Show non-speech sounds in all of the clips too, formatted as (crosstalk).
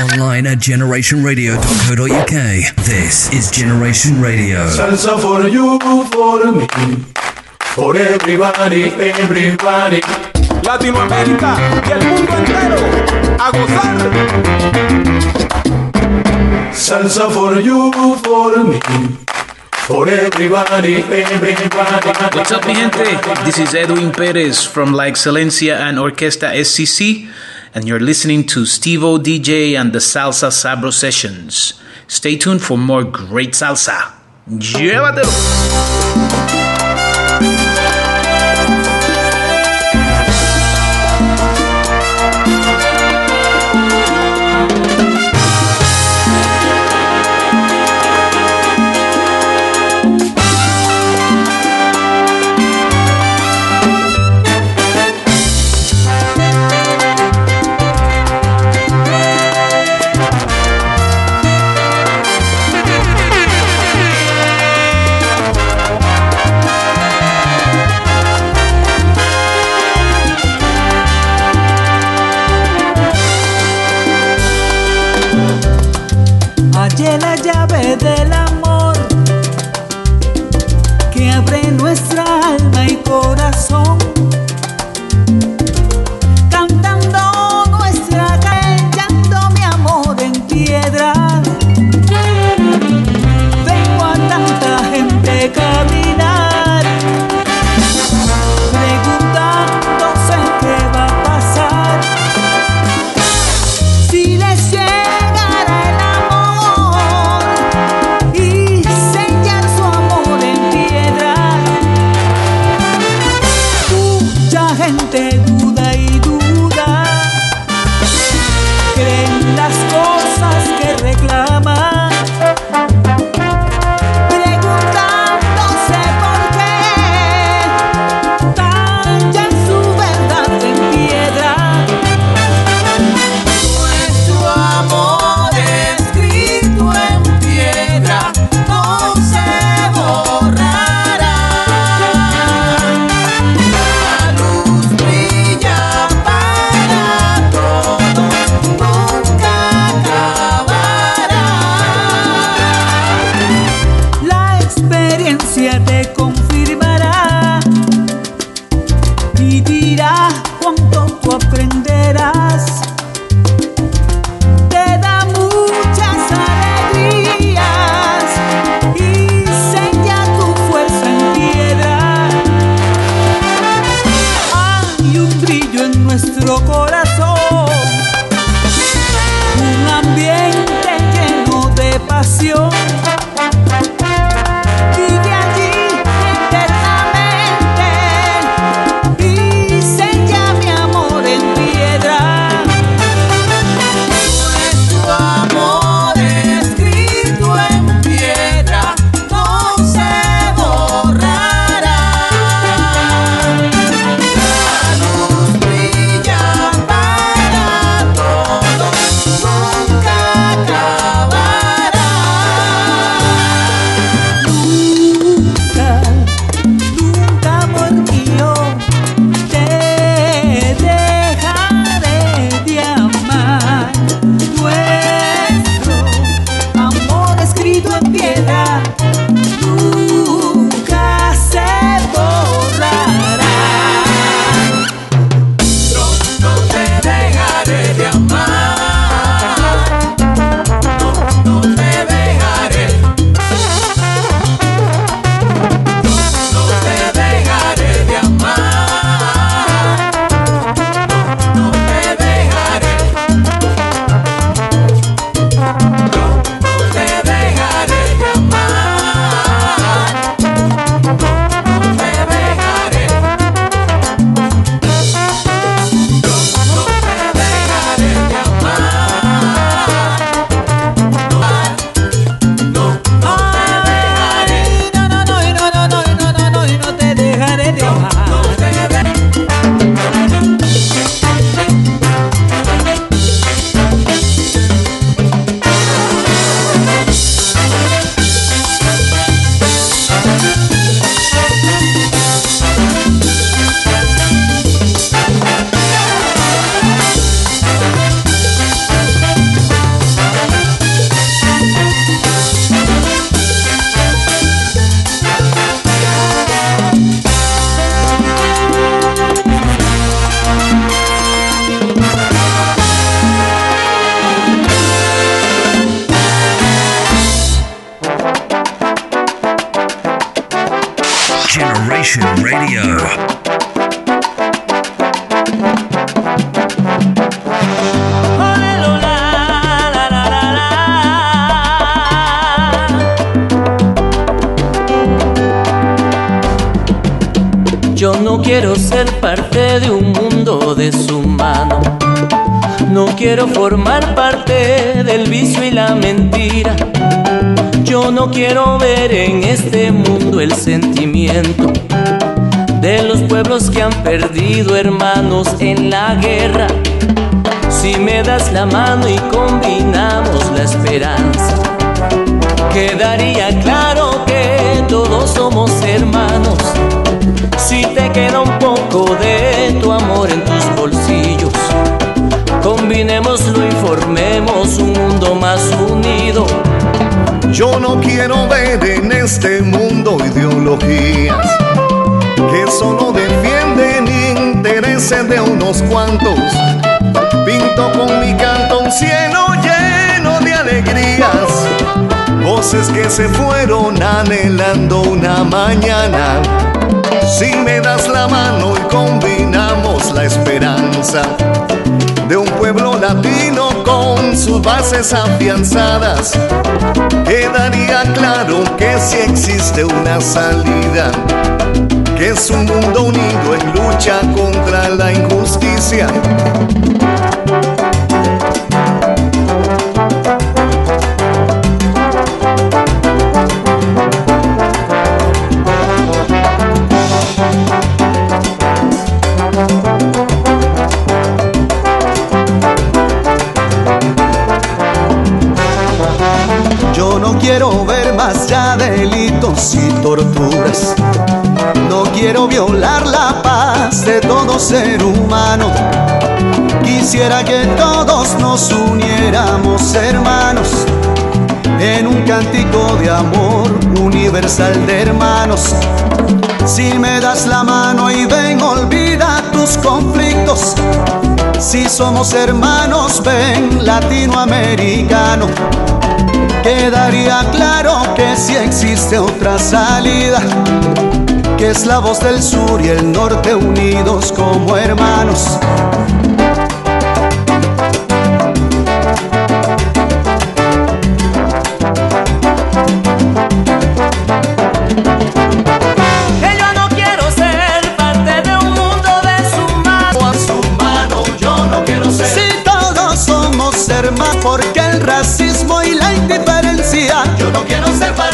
Online at generationradio.co.uk. This is Generation Radio. Salsa for you, for me, for everybody, everybody. Latinoamérica y el mundo entero a gozar. Salsa for you, for me. For everybody, everybody. What's up, mi gente? This is Edwin Perez from La Excelencia and Orquesta SCC, and you're listening to Steve O DJ and the Salsa Sabro Sessions. Stay tuned for more great salsa. ¡Llévatelo! afianzadas, quedaría claro que si existe una salida, que es un mundo unido en lucha contra la injusticia. quiero ver más ya delitos y torturas. No quiero violar la paz de todo ser humano. Quisiera que todos nos uniéramos hermanos en un cántico de amor universal de hermanos. Si me das la mano y ven, olvida tus conflictos. Si somos hermanos, ven, latinoamericano. Quedaría claro que si existe otra salida: que es la voz del sur y el norte unidos como hermanos. Que yo no quiero ser parte de un mundo de su mano. Yo no quiero ser. Si todos somos ser más porque el racismo. conservar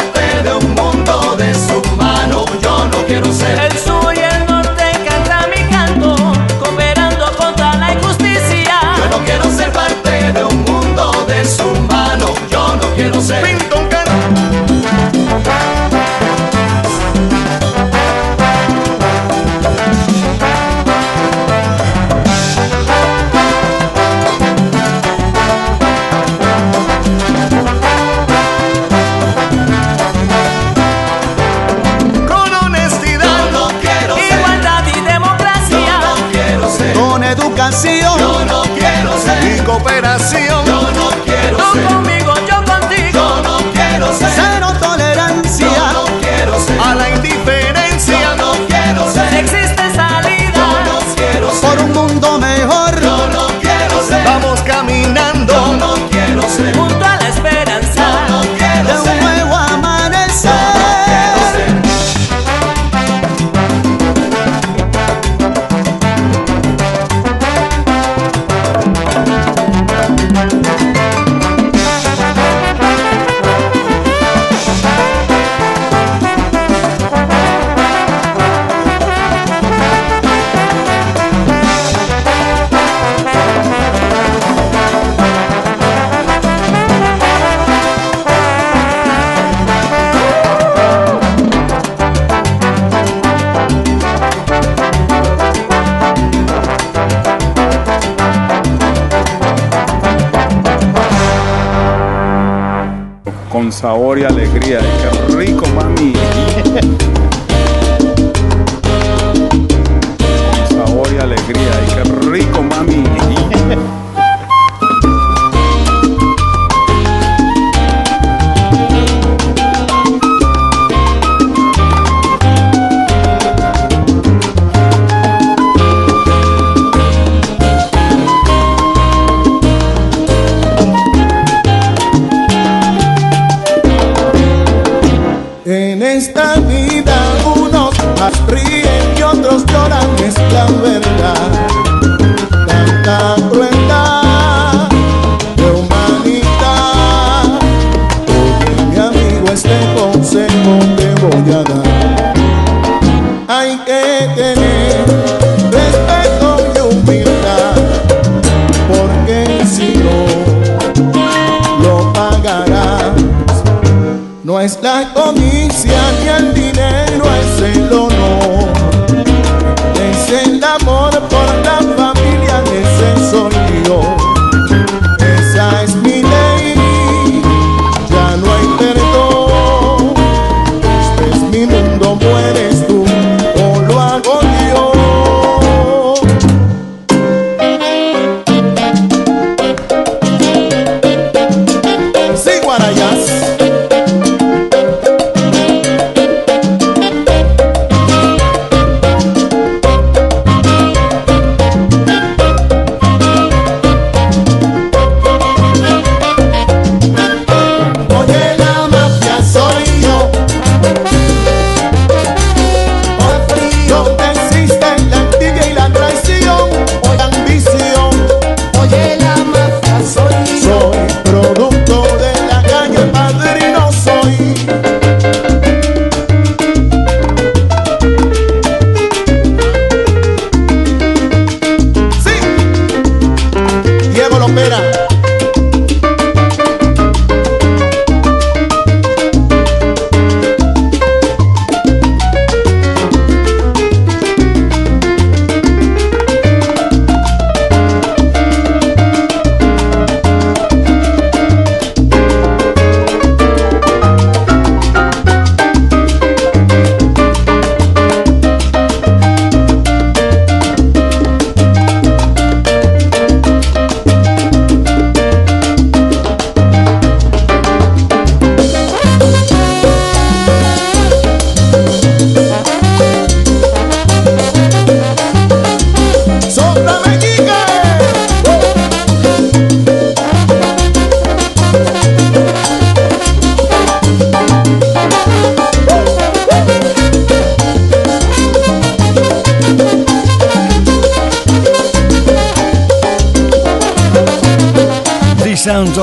like a museum.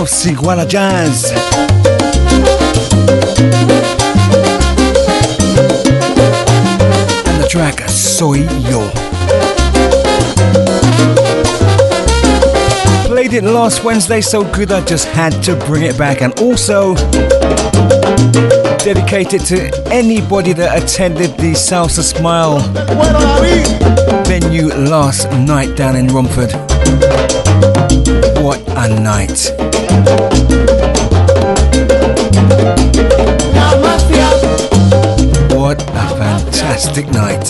House igual jazz. And the track Soy Yo. Played it last Wednesday so good I just had to bring it back and also dedicated to anybody that attended the Salsa Smile venue last night down in Romford. What a night! What a fantastic night.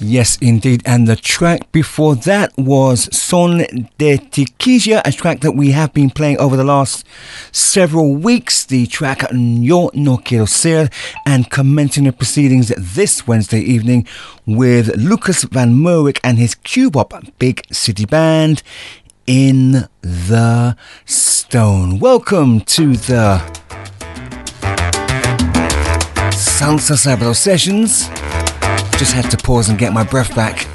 Yes, indeed. And the track before that was Son de Tiquilla, a track that we have been playing over the last several weeks. The track Yo No Quiero Ser and commencing the proceedings this Wednesday evening with Lucas Van Merwick and his Cubop Big City Band in the Stone. Welcome to the Salsa Sabado sessions. Just had to pause and get my breath back.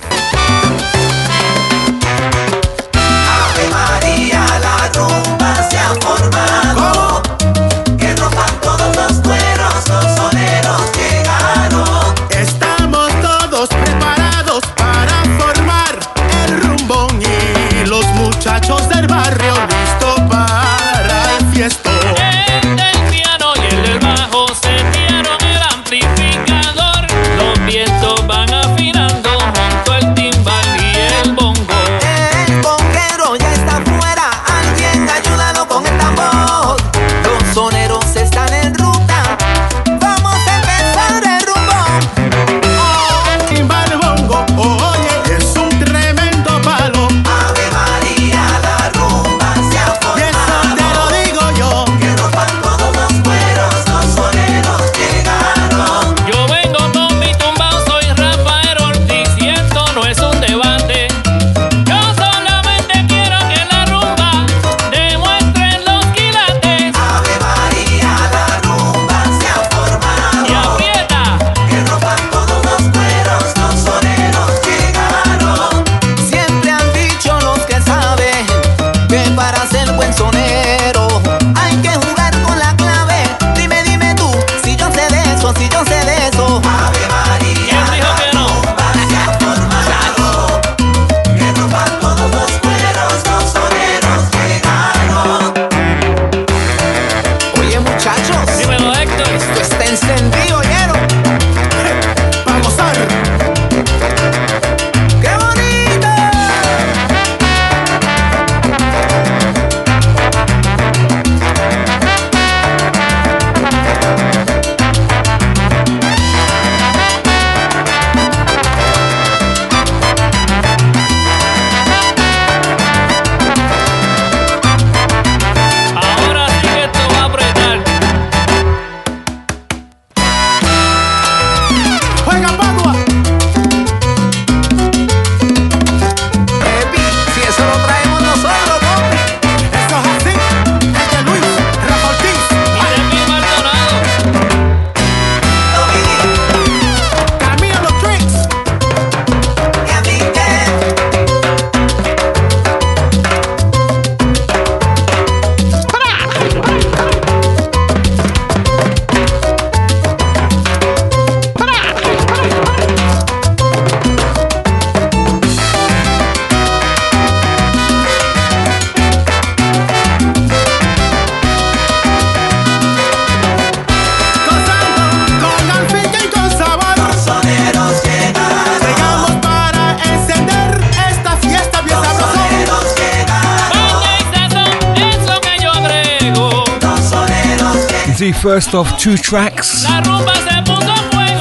two tracks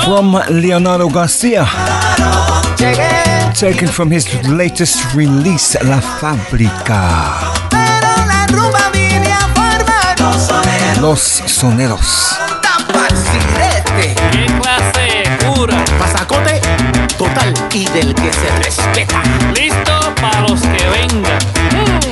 from Leonardo Garcia, taken from his latest release, La Fábrica. Los Soneros. ¡Qué clase! Pasacote total y del que se respeta. Listo para los que vengan. Mm.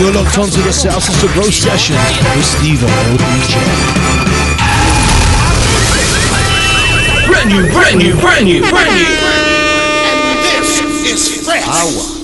You're locked onto the South Sister Bro Session with Steve Brand new, brand new, brand new, brand new. And this is fresh. Our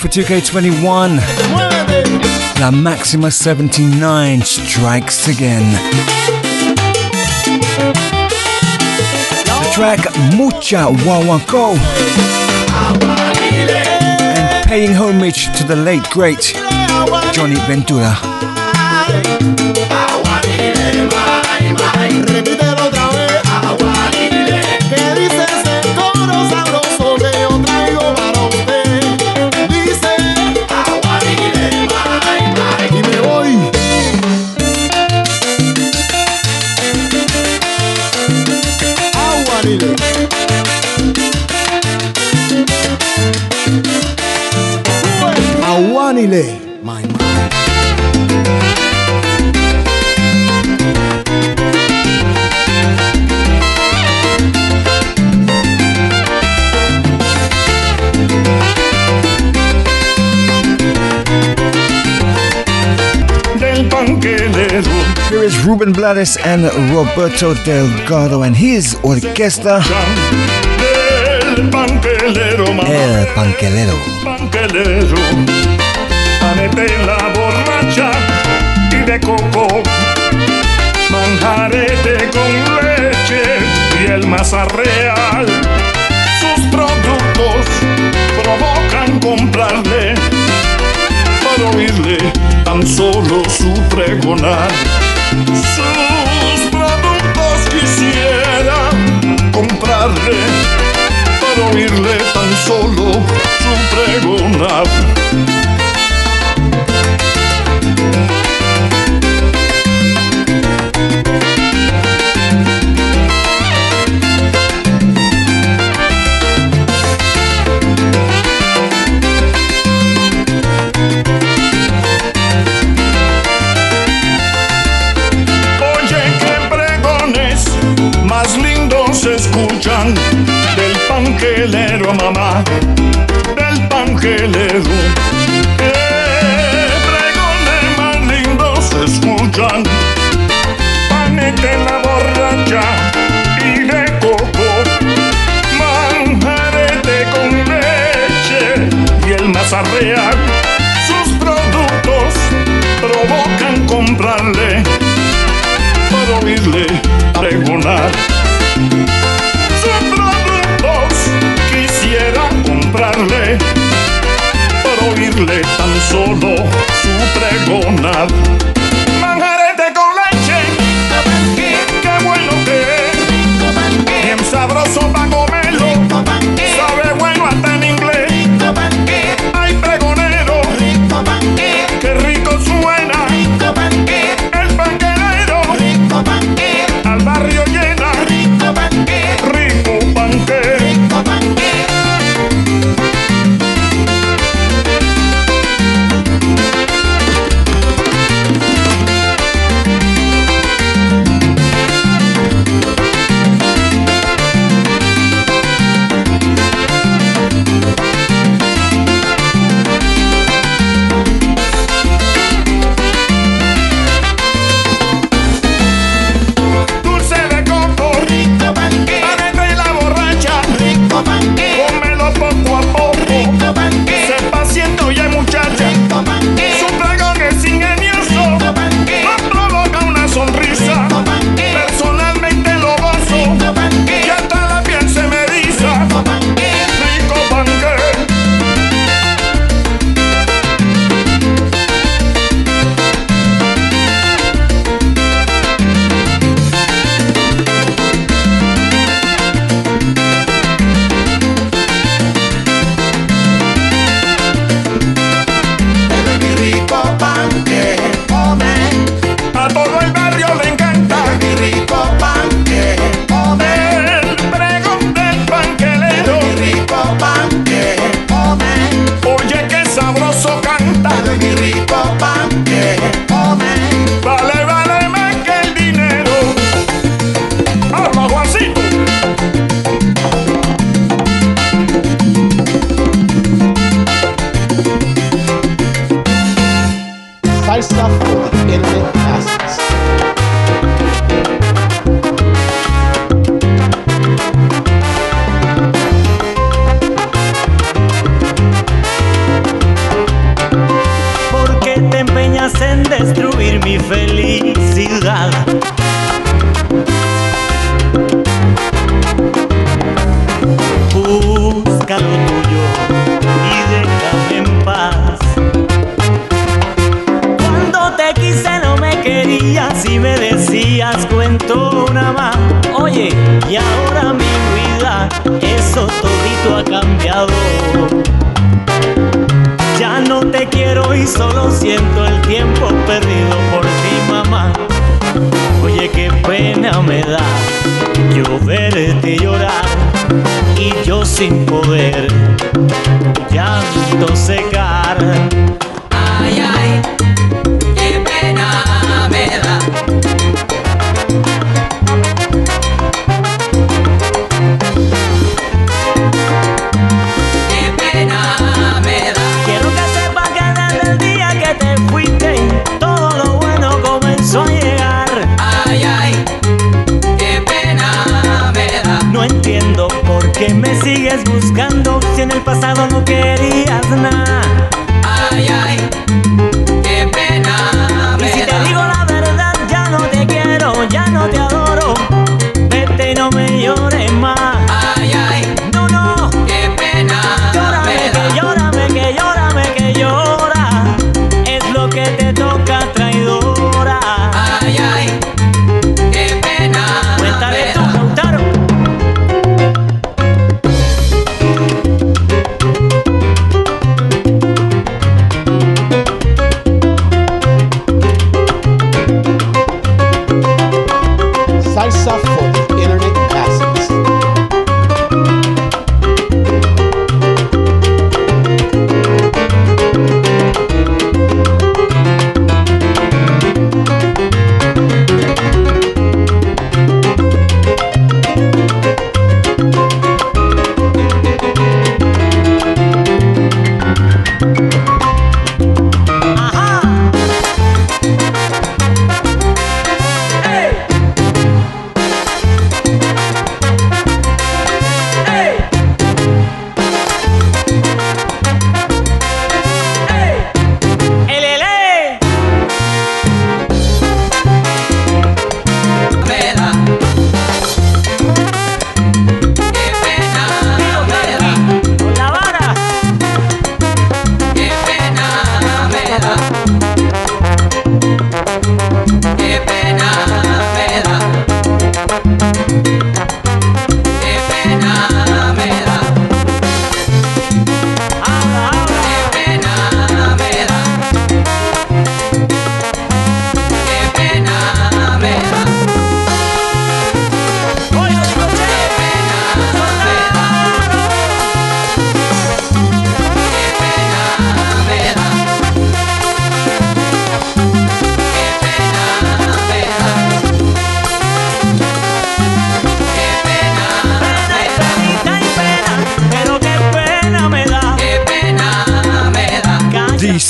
for 2K21. La Maxima 79 strikes again. The track Mucha Wawanko. And paying homage to the late great Johnny Ventura. Blades and Roberto Delgado and his orquesta. El panquelero, El panquelero. Panquelero. Panetela borracha y de coco. Manjarete con leche y el masa real. Sus productos provocan comprarle para oírle tan solo su pregonar. Sus productos quisiera comprarle para oírle tan solo su pregonar. del pan que le mamá, del pan que le solo su pregonar.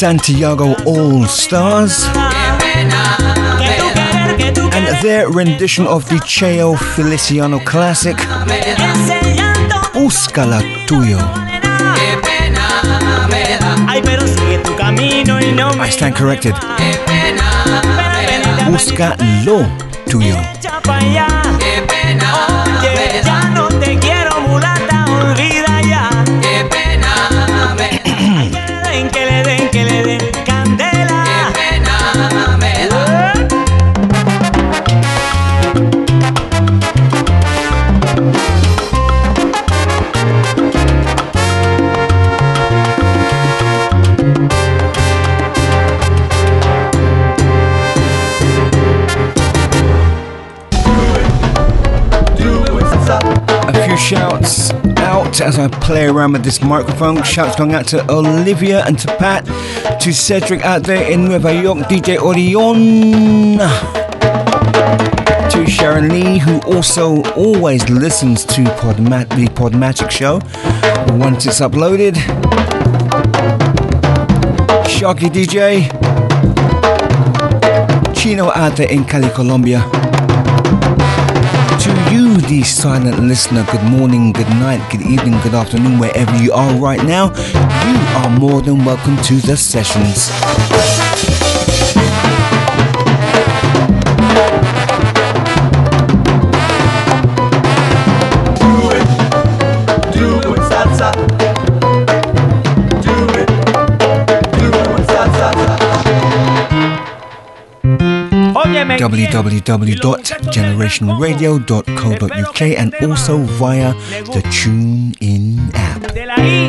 Santiago All Stars. And their rendition of the Cheo Feliciano classic, Busca la Tuyo. I stand corrected. Busca lo tuyo. (clears throat) as I play around with this microphone. Shouts going out to Olivia and to Pat, to Cedric out there in Nueva York, DJ Orion, to Sharon Lee, who also always listens to Podmat- the Podmatic show once it's uploaded. Sharky DJ, Chino out there in Cali, Colombia. You, the silent listener, good morning, good night, good evening, good afternoon, wherever you are right now. You are more than welcome to the sessions. www.generationradio.co.uk and also via the TuneIn app. De la I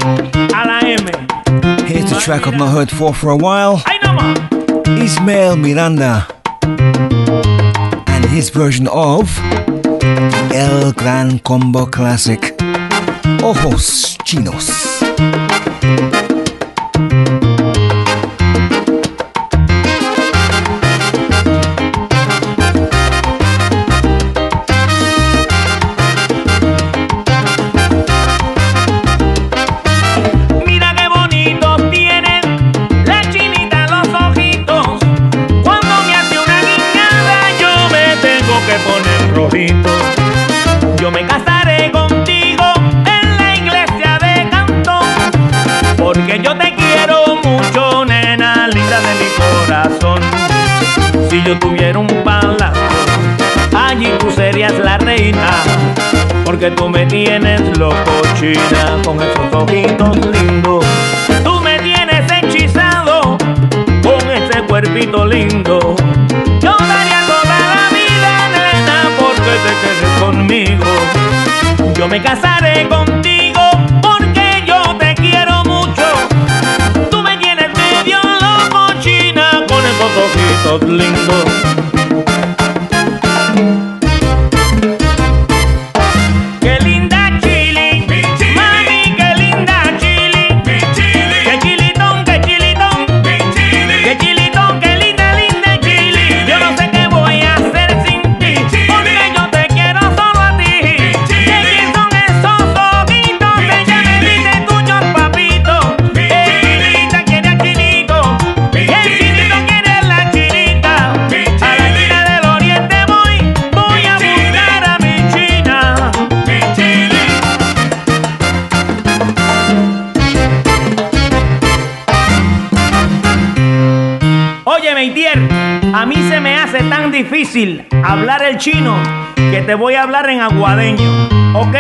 a la M. Here's the track I've not heard for for a while. Ismael Miranda and his version of El Gran Combo Classic Ojos Chinos. Yo tuviera un palacio, allí tú serías la reina. Porque tú me tienes loco, china, con esos ojitos lindos. Tú me tienes hechizado con ese cuerpito lindo. Yo daría toda la vida, nena, porque te quedes conmigo. Yo me casaré contigo of lingo. Hablar el chino que te voy a hablar en aguadeño, ¿ok?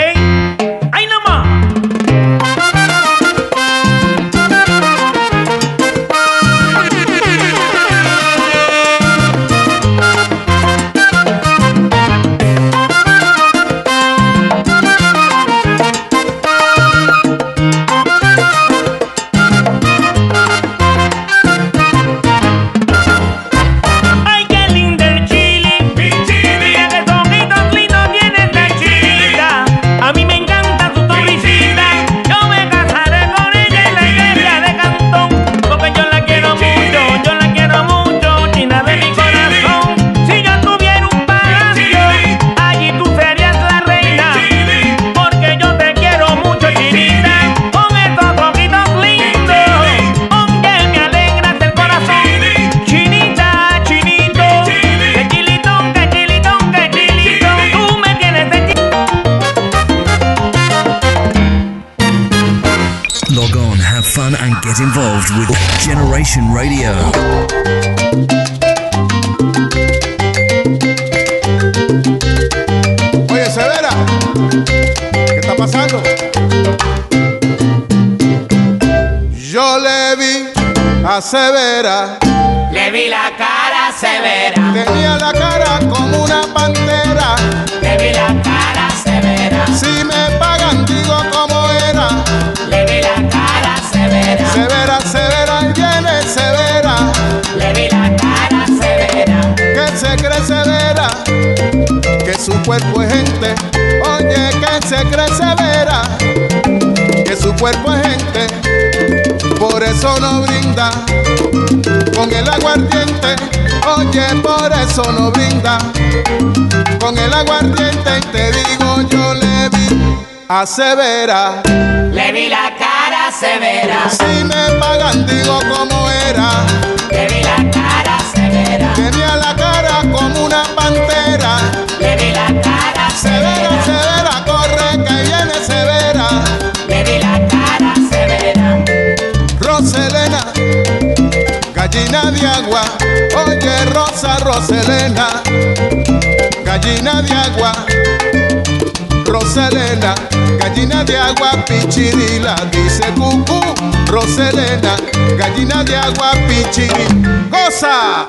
Eso no brinda con el aguardiente. Oye, por eso no brinda con el aguardiente. Te digo, yo le vi a Severa. Le vi la cara severa. Si me pagan, digo cómo era. Le vi la cara severa. Tenía la cara como gallina de agua. Oye, Rosa, Roselena, gallina de agua. Roselena, gallina de agua, pichirila, dice cucú. Roselena, gallina de agua, pichiri. ¡Goza!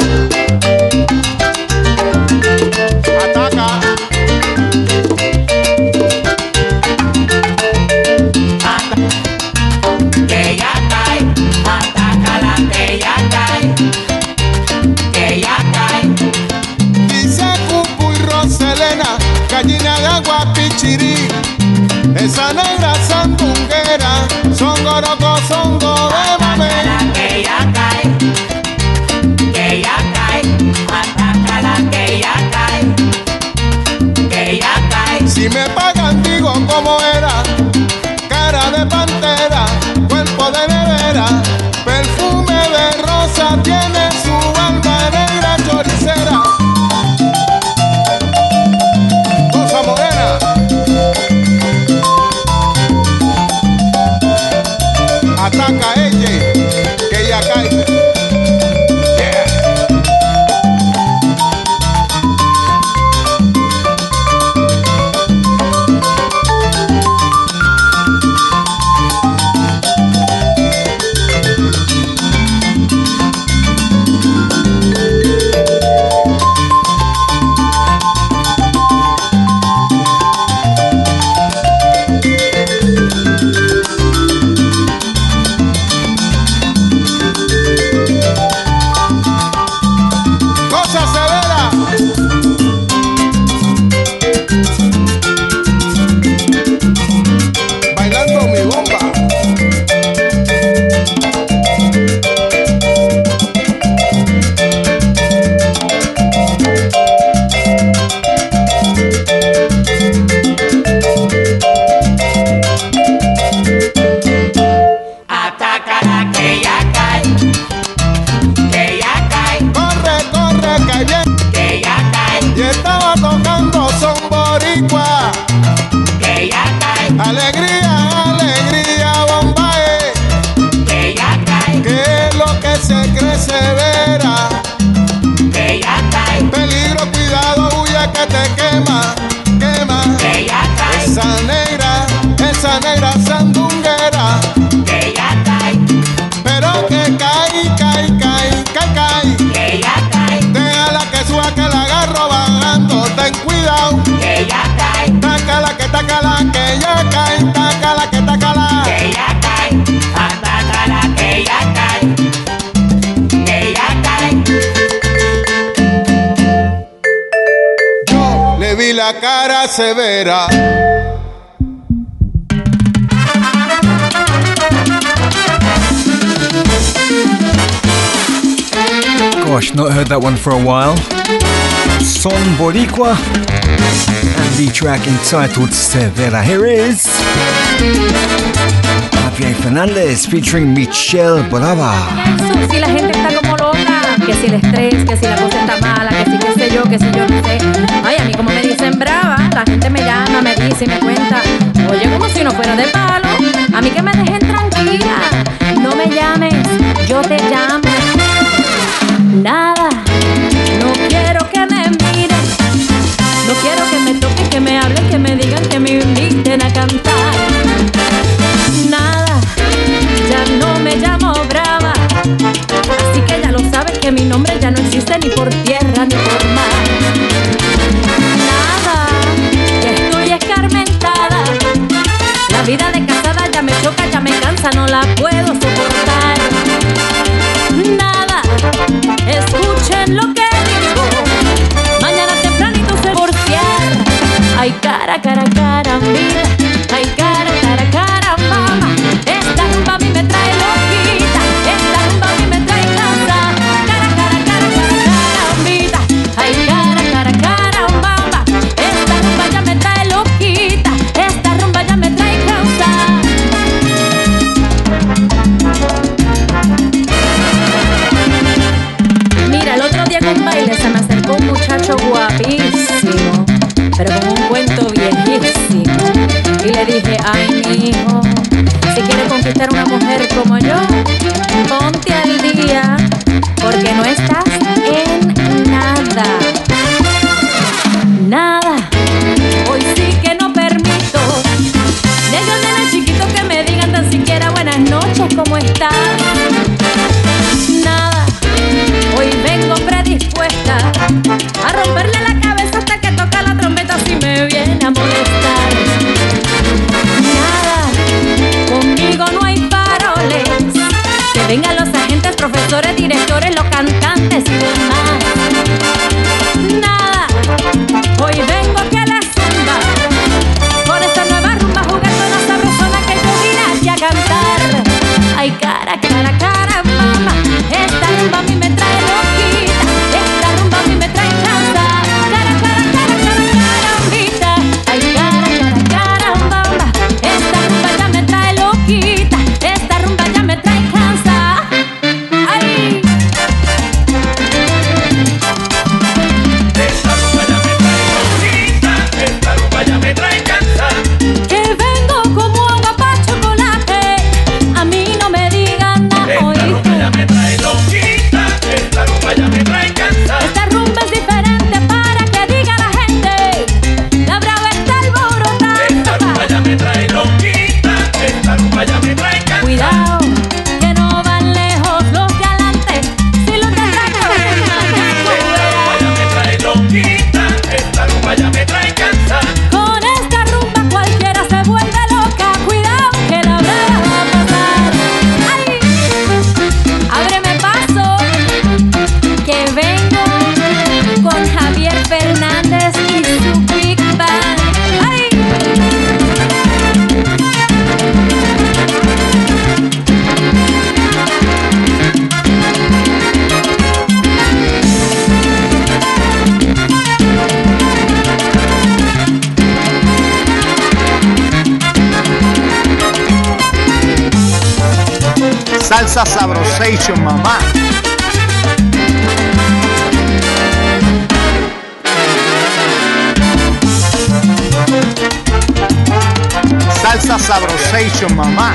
Heard that one for a while. Son Boricua and the track entitled Severa. Here is Javier Fernandez featuring Michelle Brava. Si la gente está como loca, que si el estrés, que si la cosa está mala, que si qué sé yo, que si yo no sé. Ay, a mí como me dicen brava, la gente me llama, me dice y me cuenta, oye, como si no fuera de palo, a mí que me dejen Sabrosation, mamá.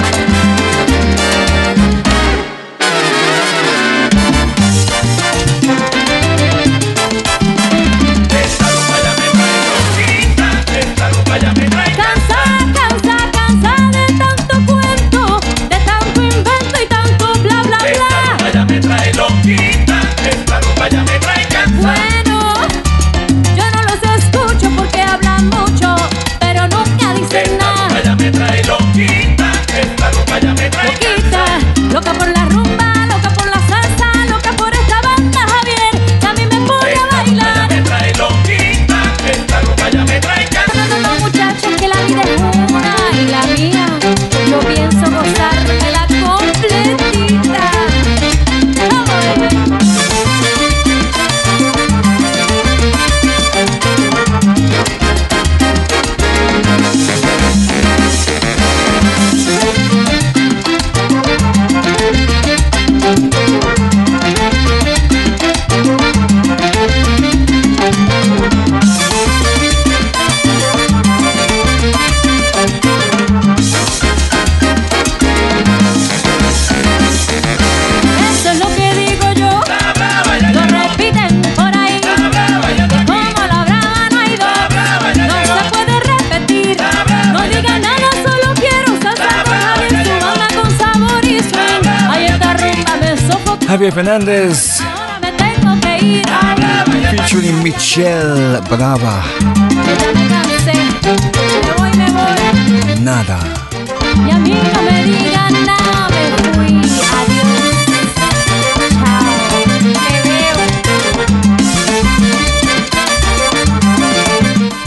Ir. featuring Michelle Brava. Nada.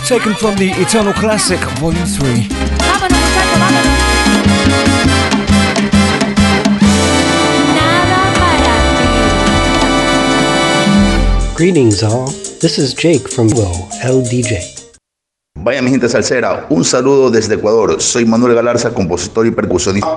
Taken from the Eternal Classic, Volume 3. Greetings, all. This is Jake from Will LDJ. Vaya mi gente salsera, un saludo desde Ecuador. Soy Manuel Galarza, compositor y percusionista.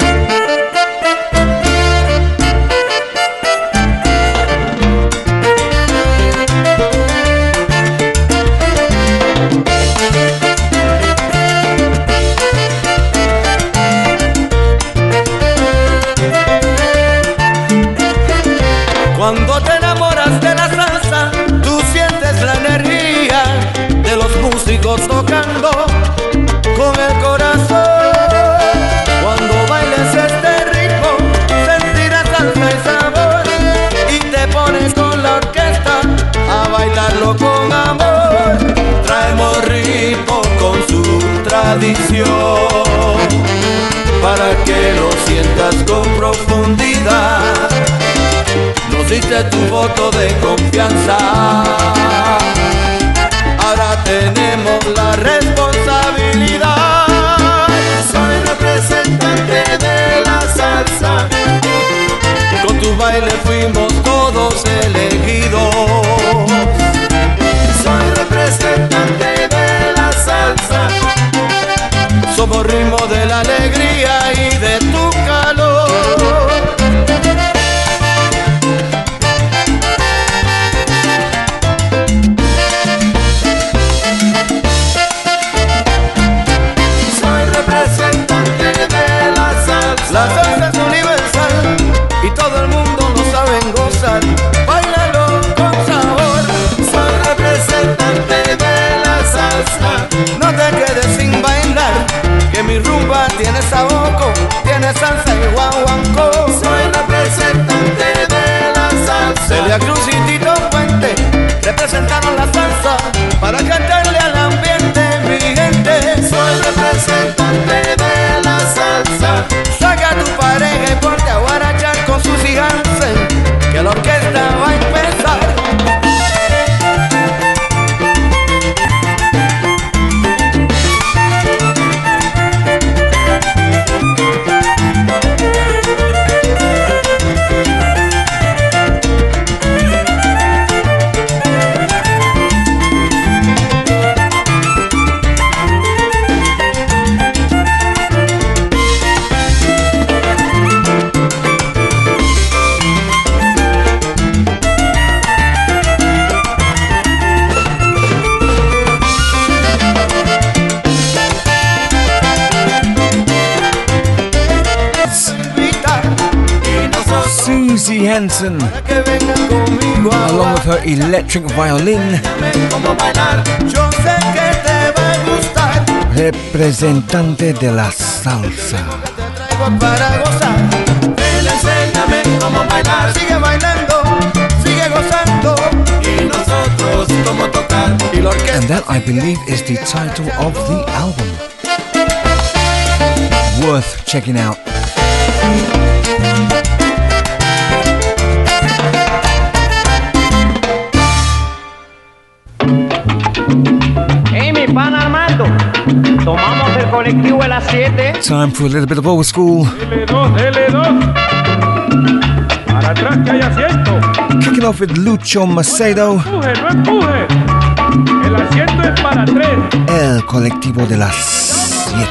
Violin, Como bailar, yo sé que te va a gustar. representante de la salsa. Traigo para gozar. Ven, enséñame cómo bailar. Sigue bailando, sigue gozando. Y nosotros cómo tocar. Y la orquesta. And that, I believe, is the title of the album. Worth checking out. colectivo a las 7. Time for a little bit of old school. L2, L2. Para atrás que hay asiento. Kicking off with Lucho Macedo. No empuje, no empuje. El asiento es para tres. El colectivo de las 7.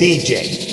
DJ.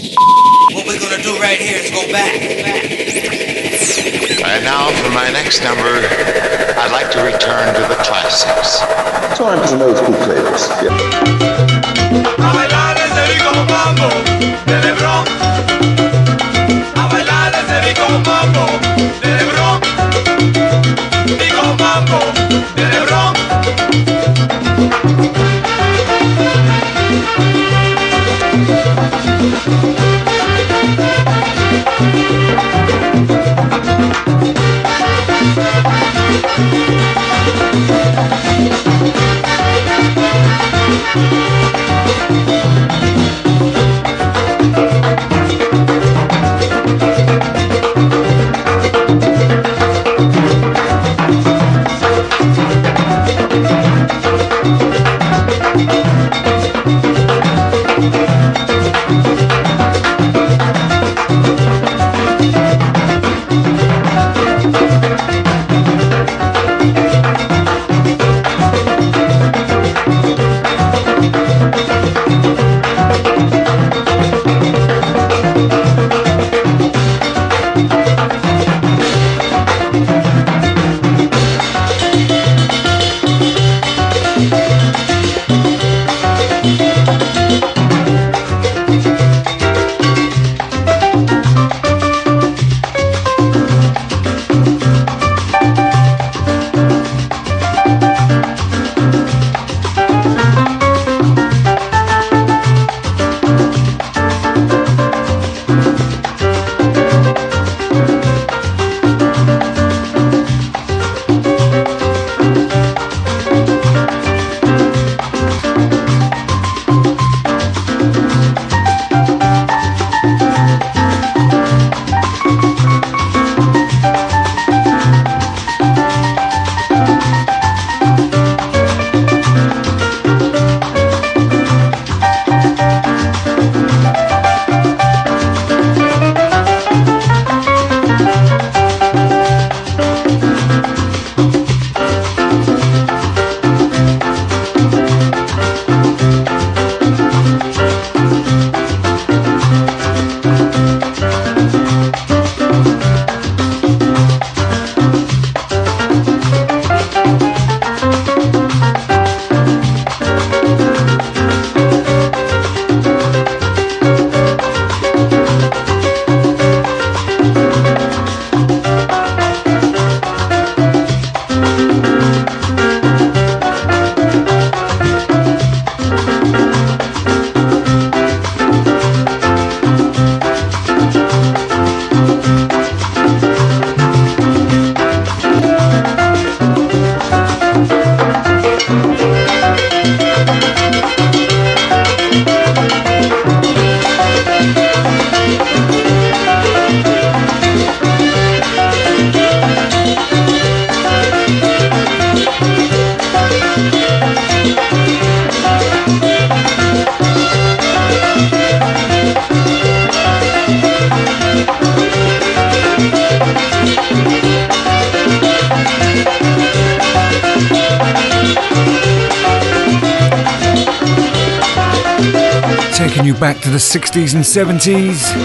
60s and 70s.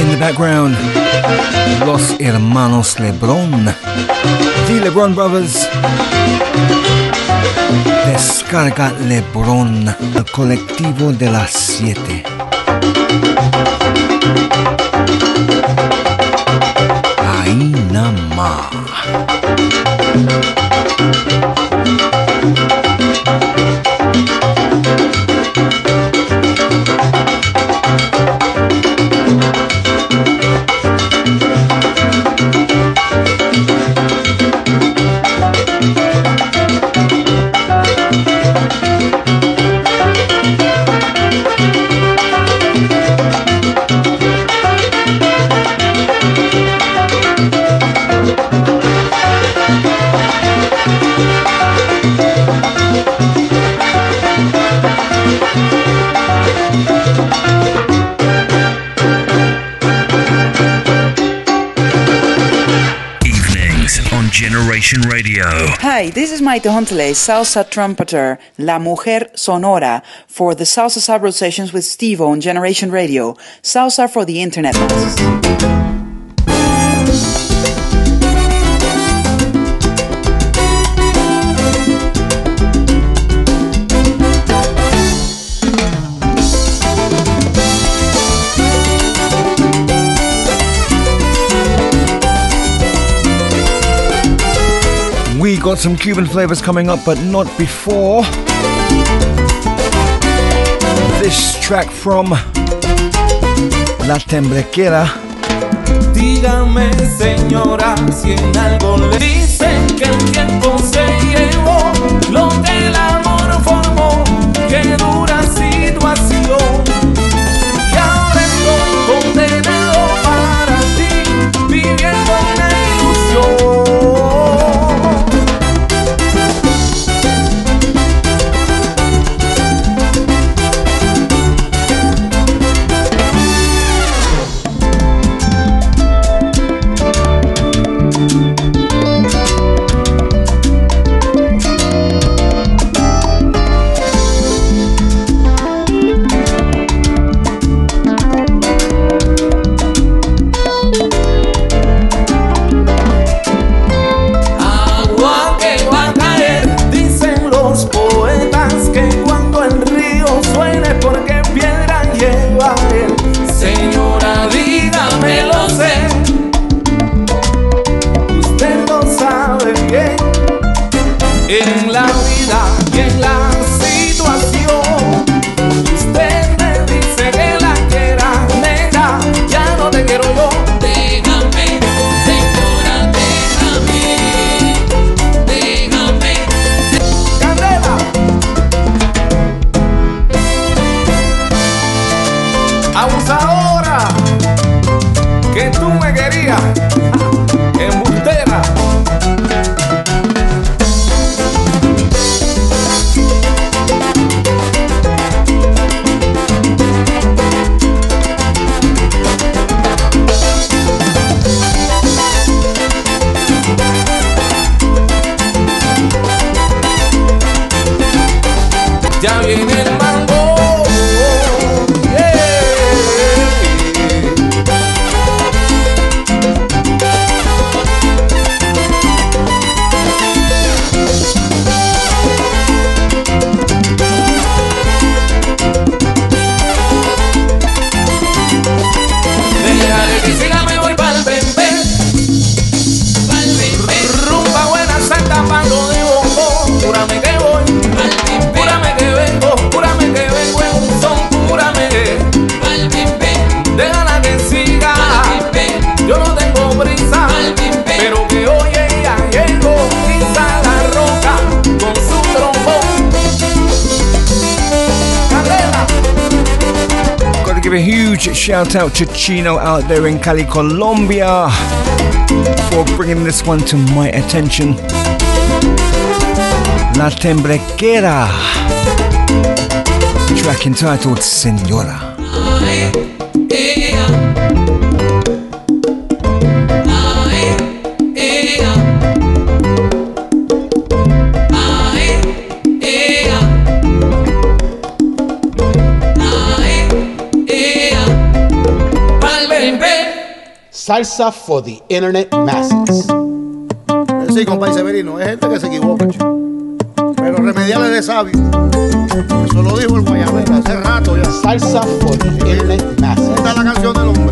In the background, Los Hermanos Lebron, the Lebron Brothers. Descarga Lebron, el colectivo de las siete. Maite Huntele, salsa trumpeter, La Mujer Sonora, for the Salsa Sabro sessions with Steve on Generation Radio. Salsa for the Internet masses. Got some Cuban flavors coming up, but not before. This track from La Temblequera. Dígame, señora, si en algo le dicen que el tiempo se llevó lo que out to Chino out there in Cali, Colombia, for bringing this one to my attention. La Temblequera, track entitled Senora. Salsa for the Internet Masses. Sí, compadre Severino, es gente que se equivoca, chico. Pero remediales de sabio. Eso lo dijo el Guayabero hace rato ya. Salsa for the Internet Masses. Esta es la canción del hombre.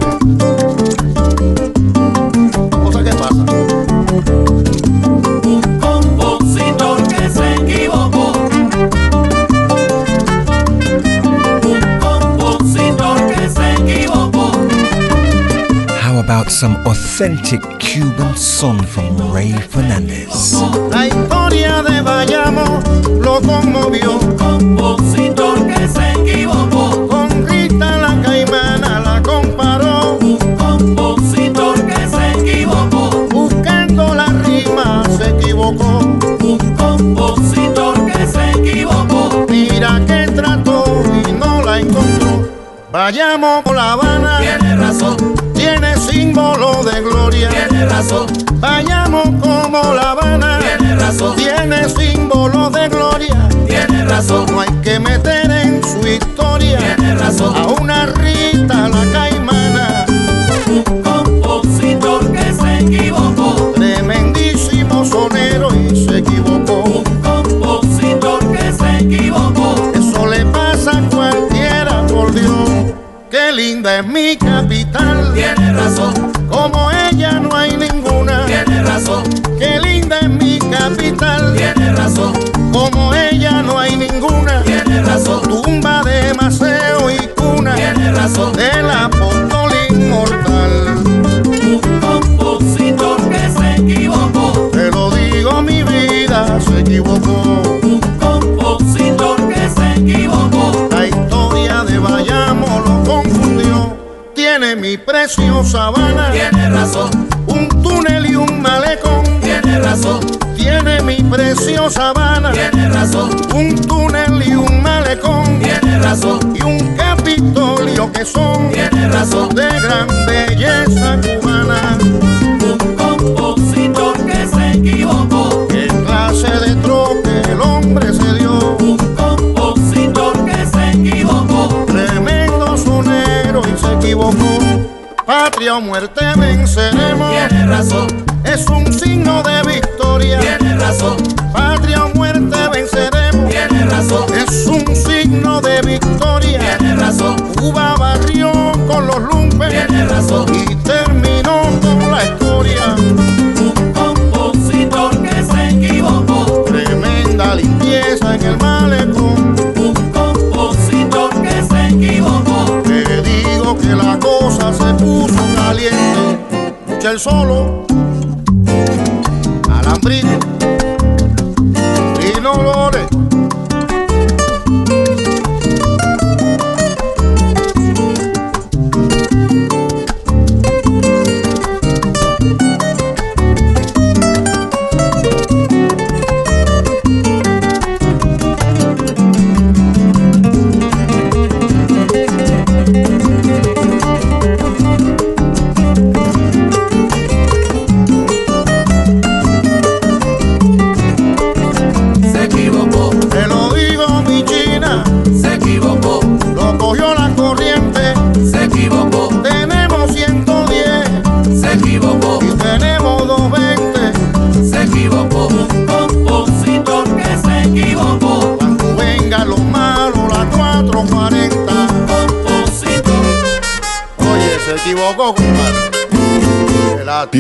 Some authentic Cuban song from Ray Fernandez? La historia de Bayamo lo conmovió. Razón. Vayamos como La Habana. Tiene razón. Tiene símbolo de gloria. Tiene razón.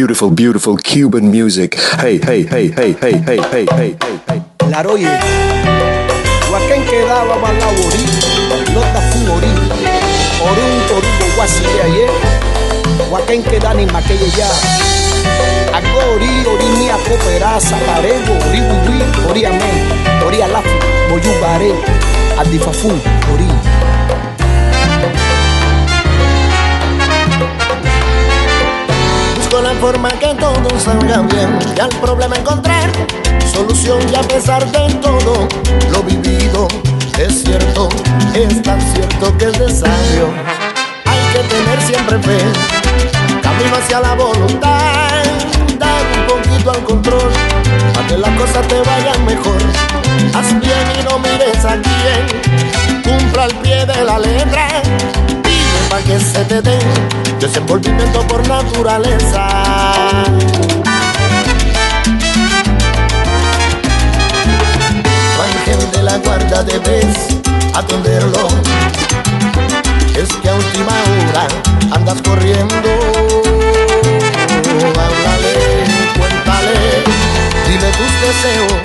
Beautiful, beautiful Cuban music. Hey, hey, hey, hey, hey, hey, hey, hey, hey, hey. Laroye, Huacán quedaba balabori, nota fumori, orun torugo guasile ayer, Huacán queda ni maquille ya, agori ori ni a sacarego, ori wiwi, ori amén, ori alafu, moyubare, adifafun, ori. Forma que todo salga bien y al problema encontrar solución y a pesar de todo lo vivido es cierto, es tan cierto que es necesario. Hay que tener siempre fe, camino hacia la voluntad, dar un poquito al control para que las cosas te vayan que se te dé desenvolvimiento por naturaleza. Ángel de la guarda debes atenderlo. Es que a última hora andas corriendo. Háblale, cuéntale, dile tus deseos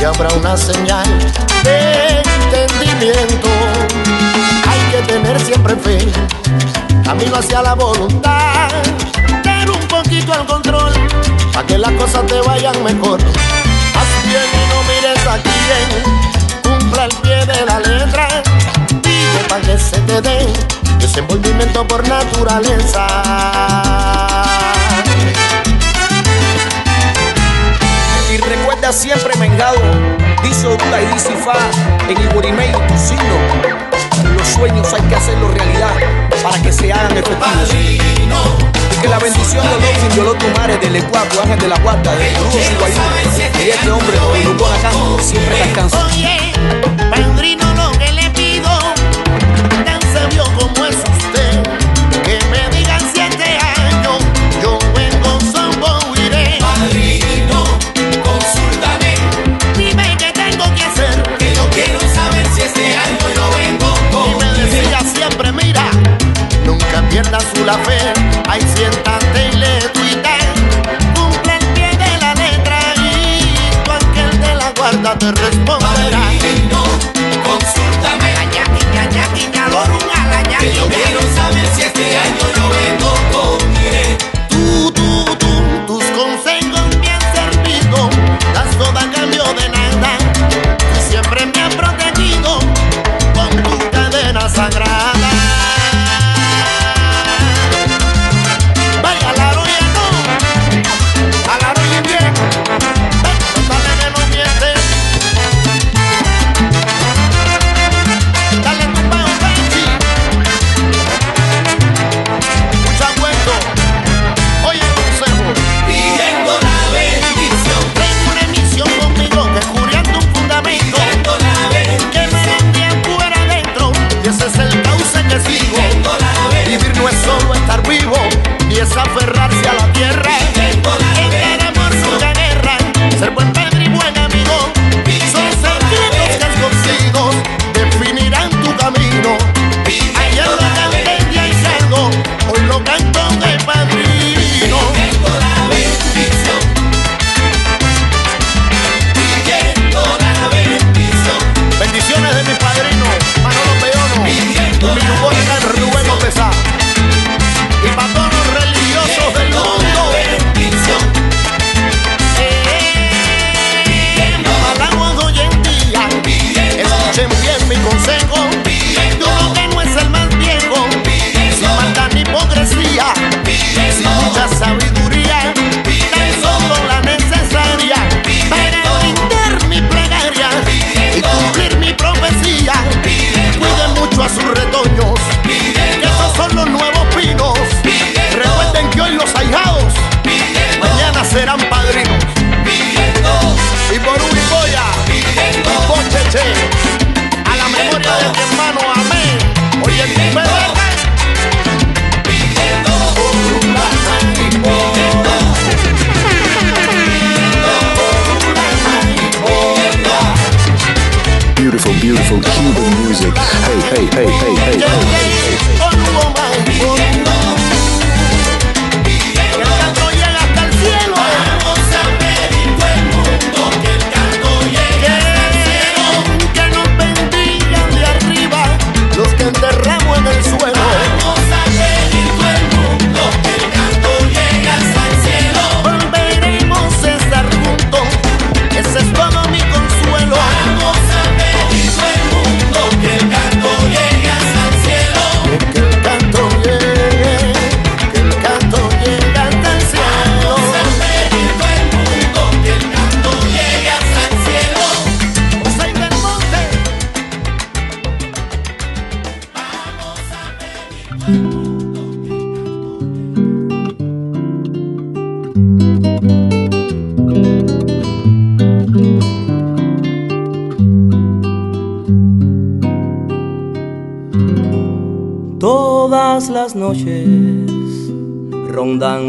y habrá una señal de entendimiento. Tener siempre fe, camino hacia la voluntad, dar un poquito al control, para que las cosas te vayan mejor. Haz bien y no mires a quién, cumpla el pie de la letra, digo para que se te dé desenvolvimiento por naturaleza. Y recuerda siempre, Mengado, dice Orula y dice Fa, en Iguarimey tu signo hay que hacerlos realidad para que se hagan efectivos. Y que la bendición de Dios invioló tu madre del Ecuador, Ángel de la Guarda, de Cruz, Guayú, y este hombre, Lucón Acá, siempre te alcanza. la fe, ahí siéntate y le tuita. Cumple el pie de la letra y tú aquel de la guarda te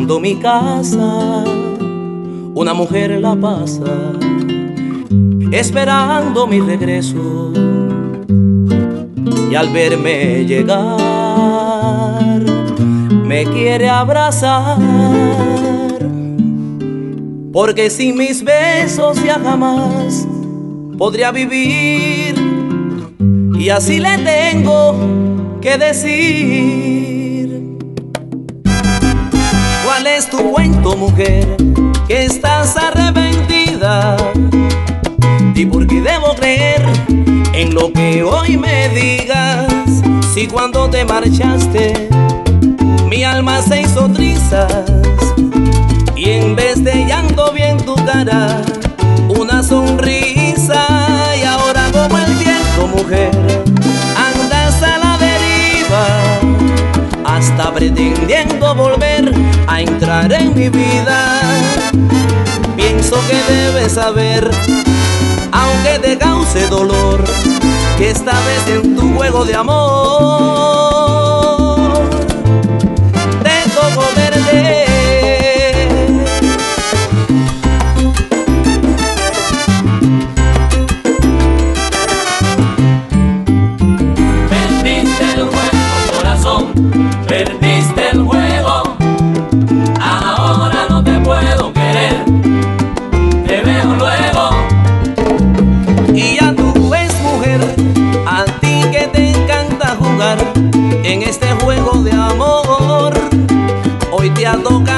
Mi casa, una mujer la pasa, esperando mi regreso. Y al verme llegar, me quiere abrazar, porque sin mis besos ya jamás podría vivir. Y así le tengo que decir cuento, mujer, que estás arrepentida. ¿Y por qué debo creer en lo que hoy me digas? Si cuando te marchaste, mi alma se hizo trizas. Y en vez de llanto vi en tu cara una sonrisa. Y ahora como el viento, mujer está pretendiendo volver a entrar en mi vida. Pienso que debes saber, aunque te cause dolor, que esta vez en tu juego de amor. en este juego de amor. Hoy te ha tocado.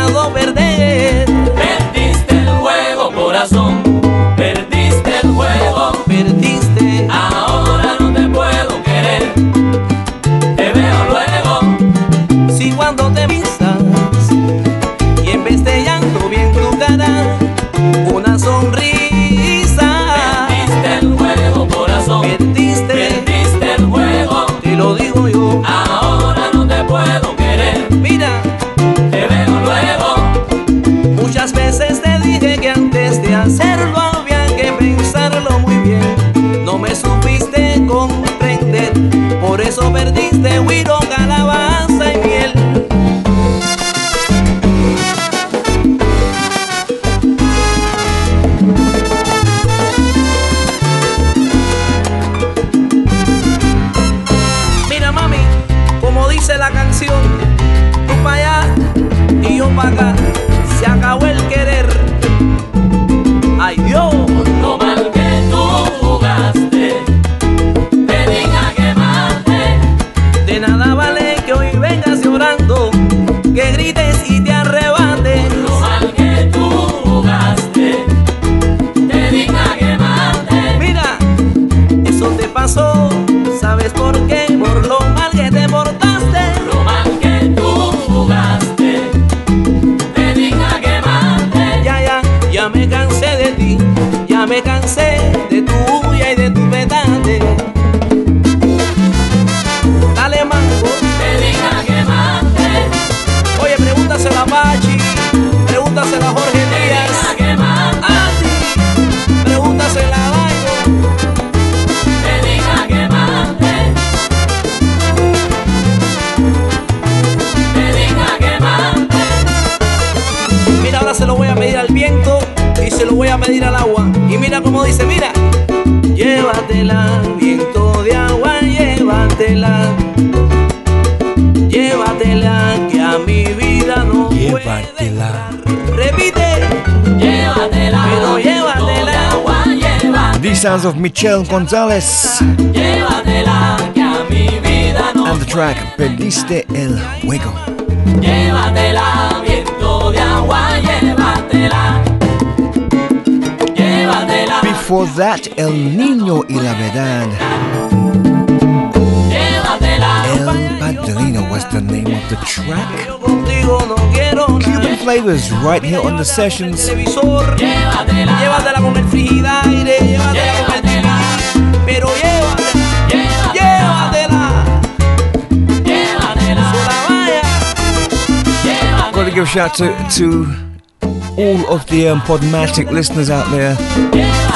sounds of Michelle Gonzalez and the track Perdiste el hueco. Before that, El Niño y la Verdad. El Padrino was the name of the track. Cuban flavors right here on the sessions. Llévatela con Got to give a shout to, to all of the um, Podmatic listeners out there.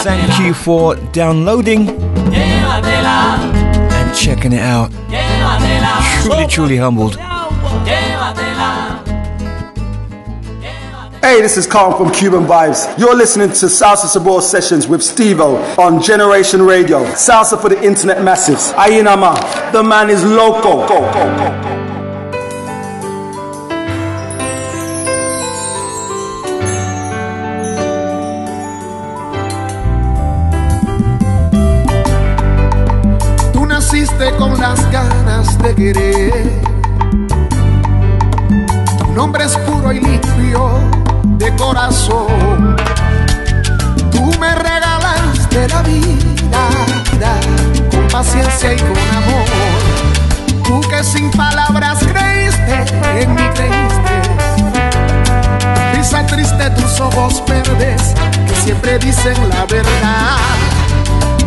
Thank you for downloading and checking it out. Truly, truly humbled. Hey, this is Carl from Cuban Vibes. You're listening to Salsa Sabor Sessions with Stevo on Generation Radio. Salsa for the internet masses. Ayinama, the man is loco. Go, go, go. ojos verdes que siempre dicen la verdad.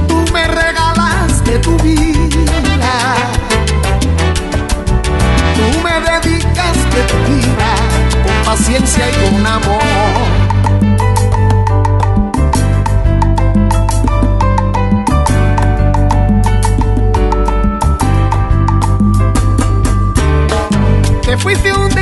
Tú me regalaste tu vida. Tú me dedicaste tu vida con paciencia y con amor. Te fuiste un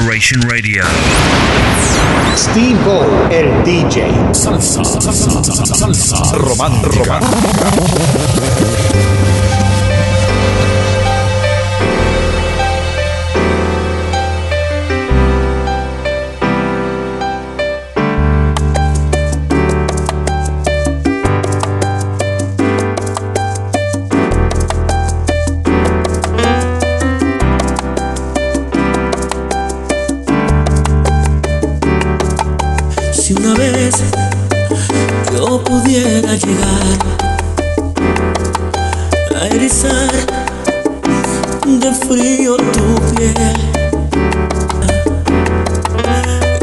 Generation Radio. Steve O, el DJ. Salsa, salsa, salsa, salsa romántica. Si una vez yo pudiera llegar a erizar de frío tu piel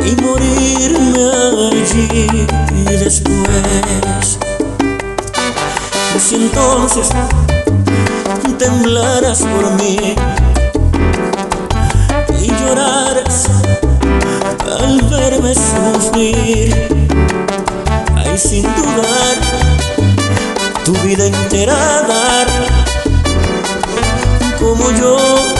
y morirme allí después. Si entonces temblaras por mí y lloraras al verme sufrir, ay sin dudar, tu vida entera dar, como yo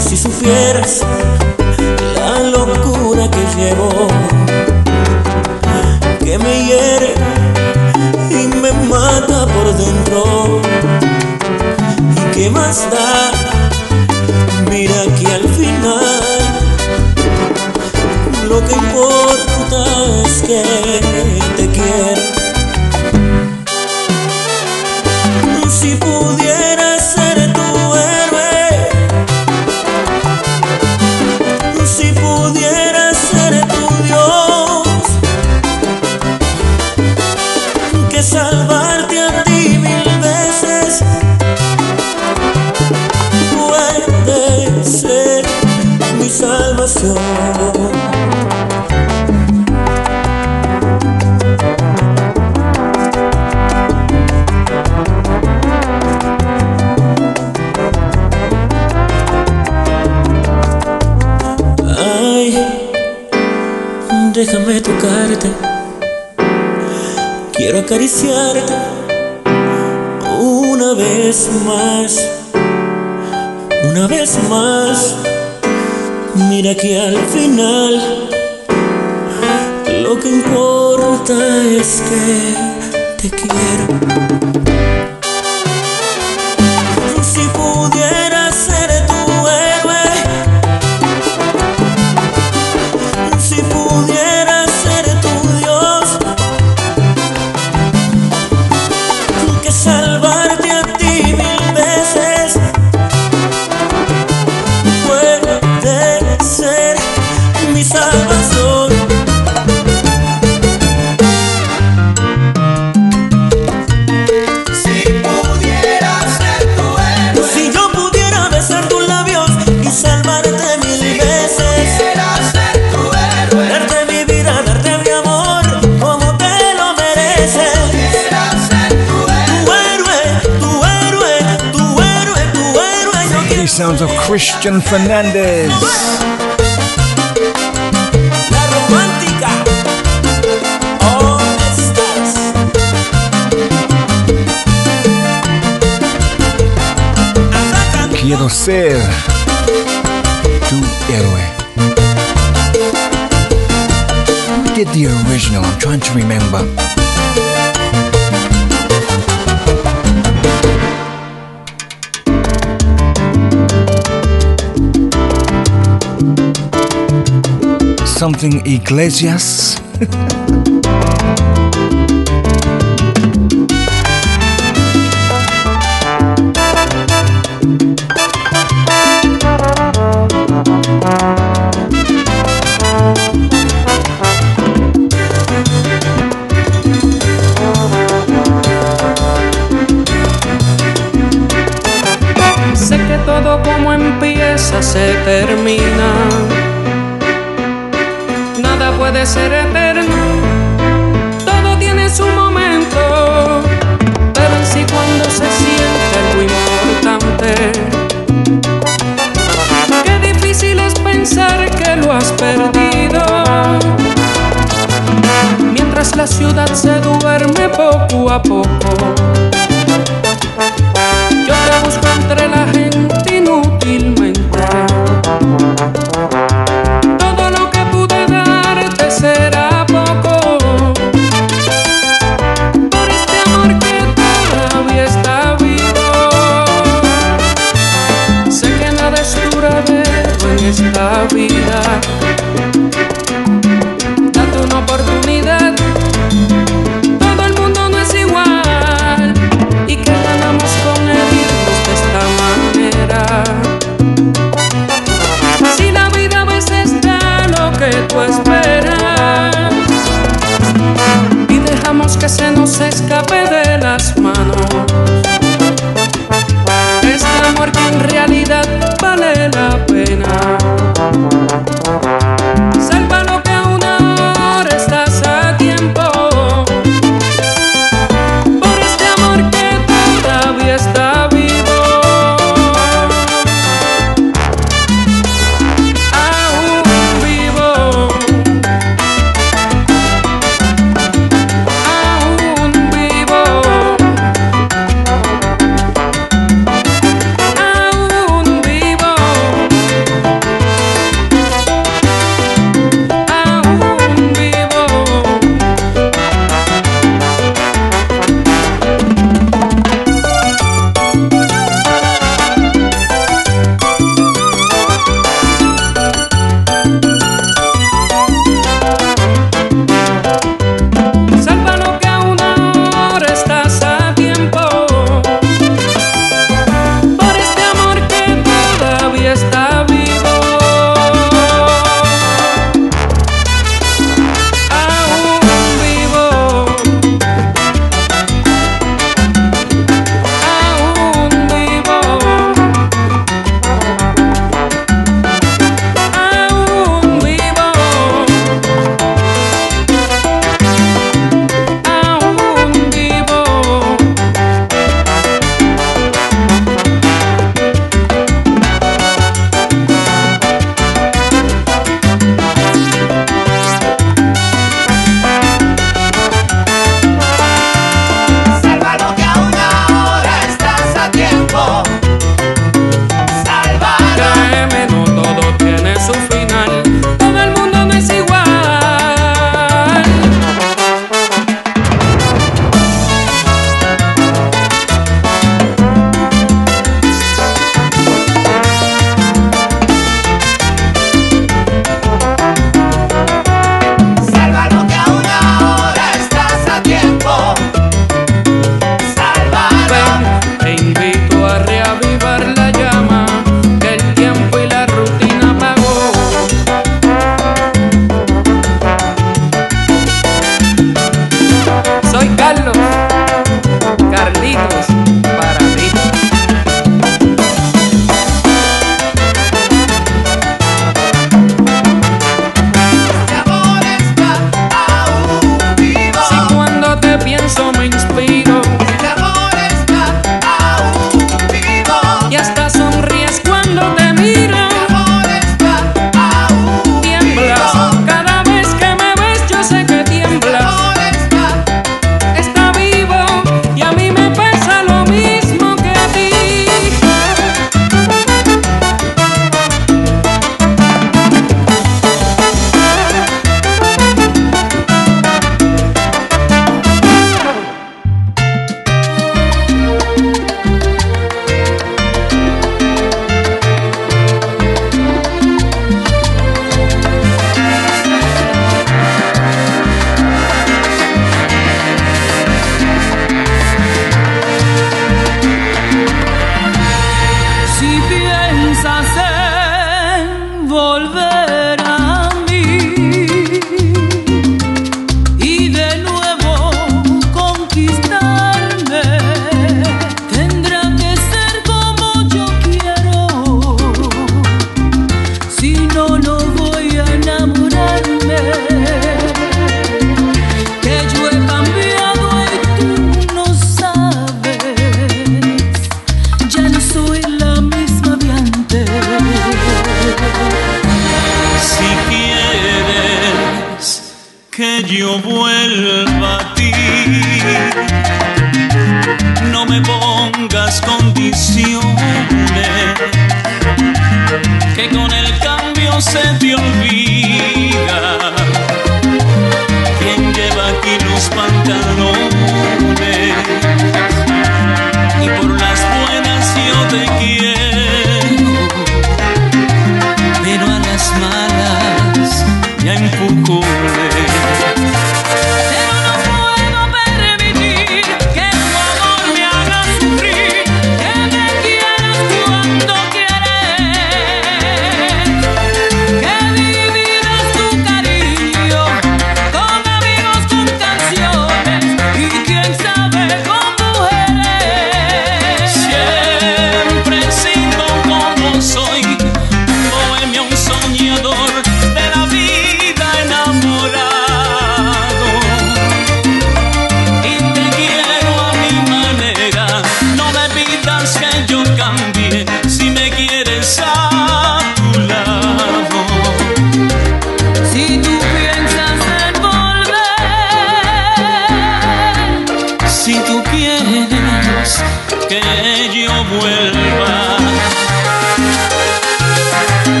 Si supieras la locura que llevo, que me hiere y me mata por dentro, y qué más da, mira que al final lo que importa es que te Ay, déjame tocarte. Quiero acariciar importa es que te quiero. Sebastián Fernández. La romántica. ¿Dónde estás? Quiero ser tu héroe. Get the original, I'm trying to remember. Something Iglesias. sé que todo como empieza se termina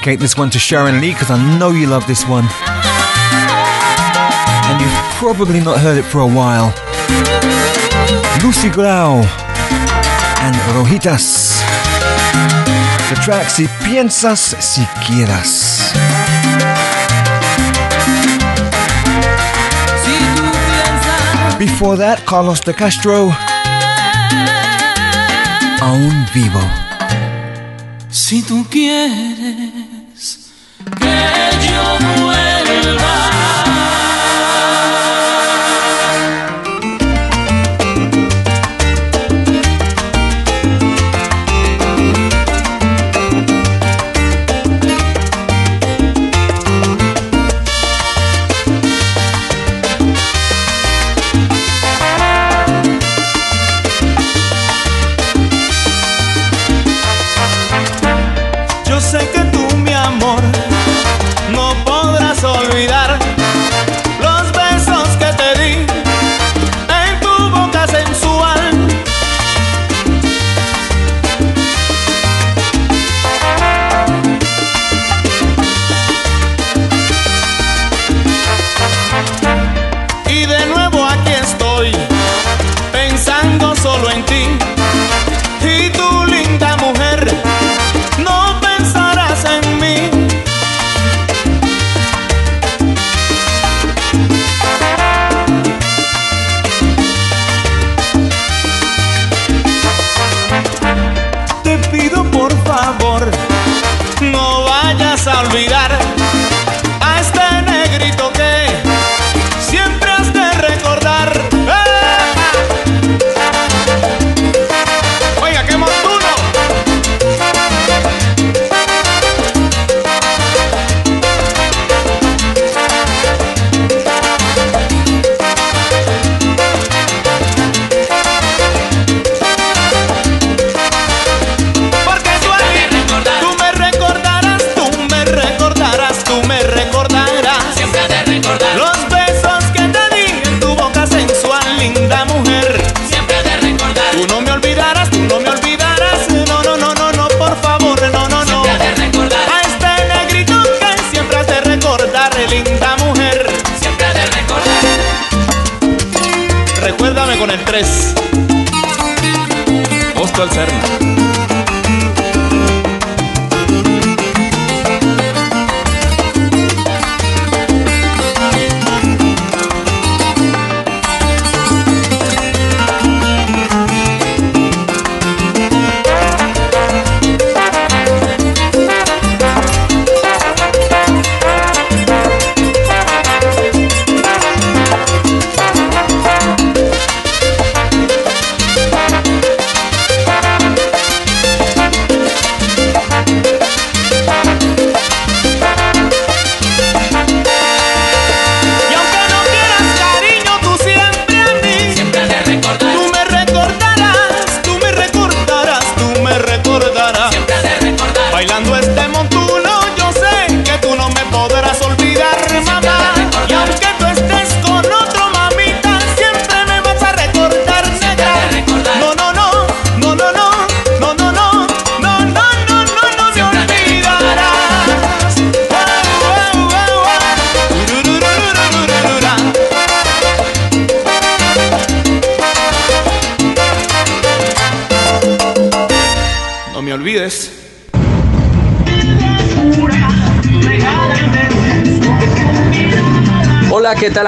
dedicate this one to Sharon Lee because I know you love this one. And you've probably not heard it for a while. Lucy Glau and Rojitas. The track Si Piensas, Si Quieras. Before that, Carlos de Castro, Aún Vivo. Si tú quieres que yo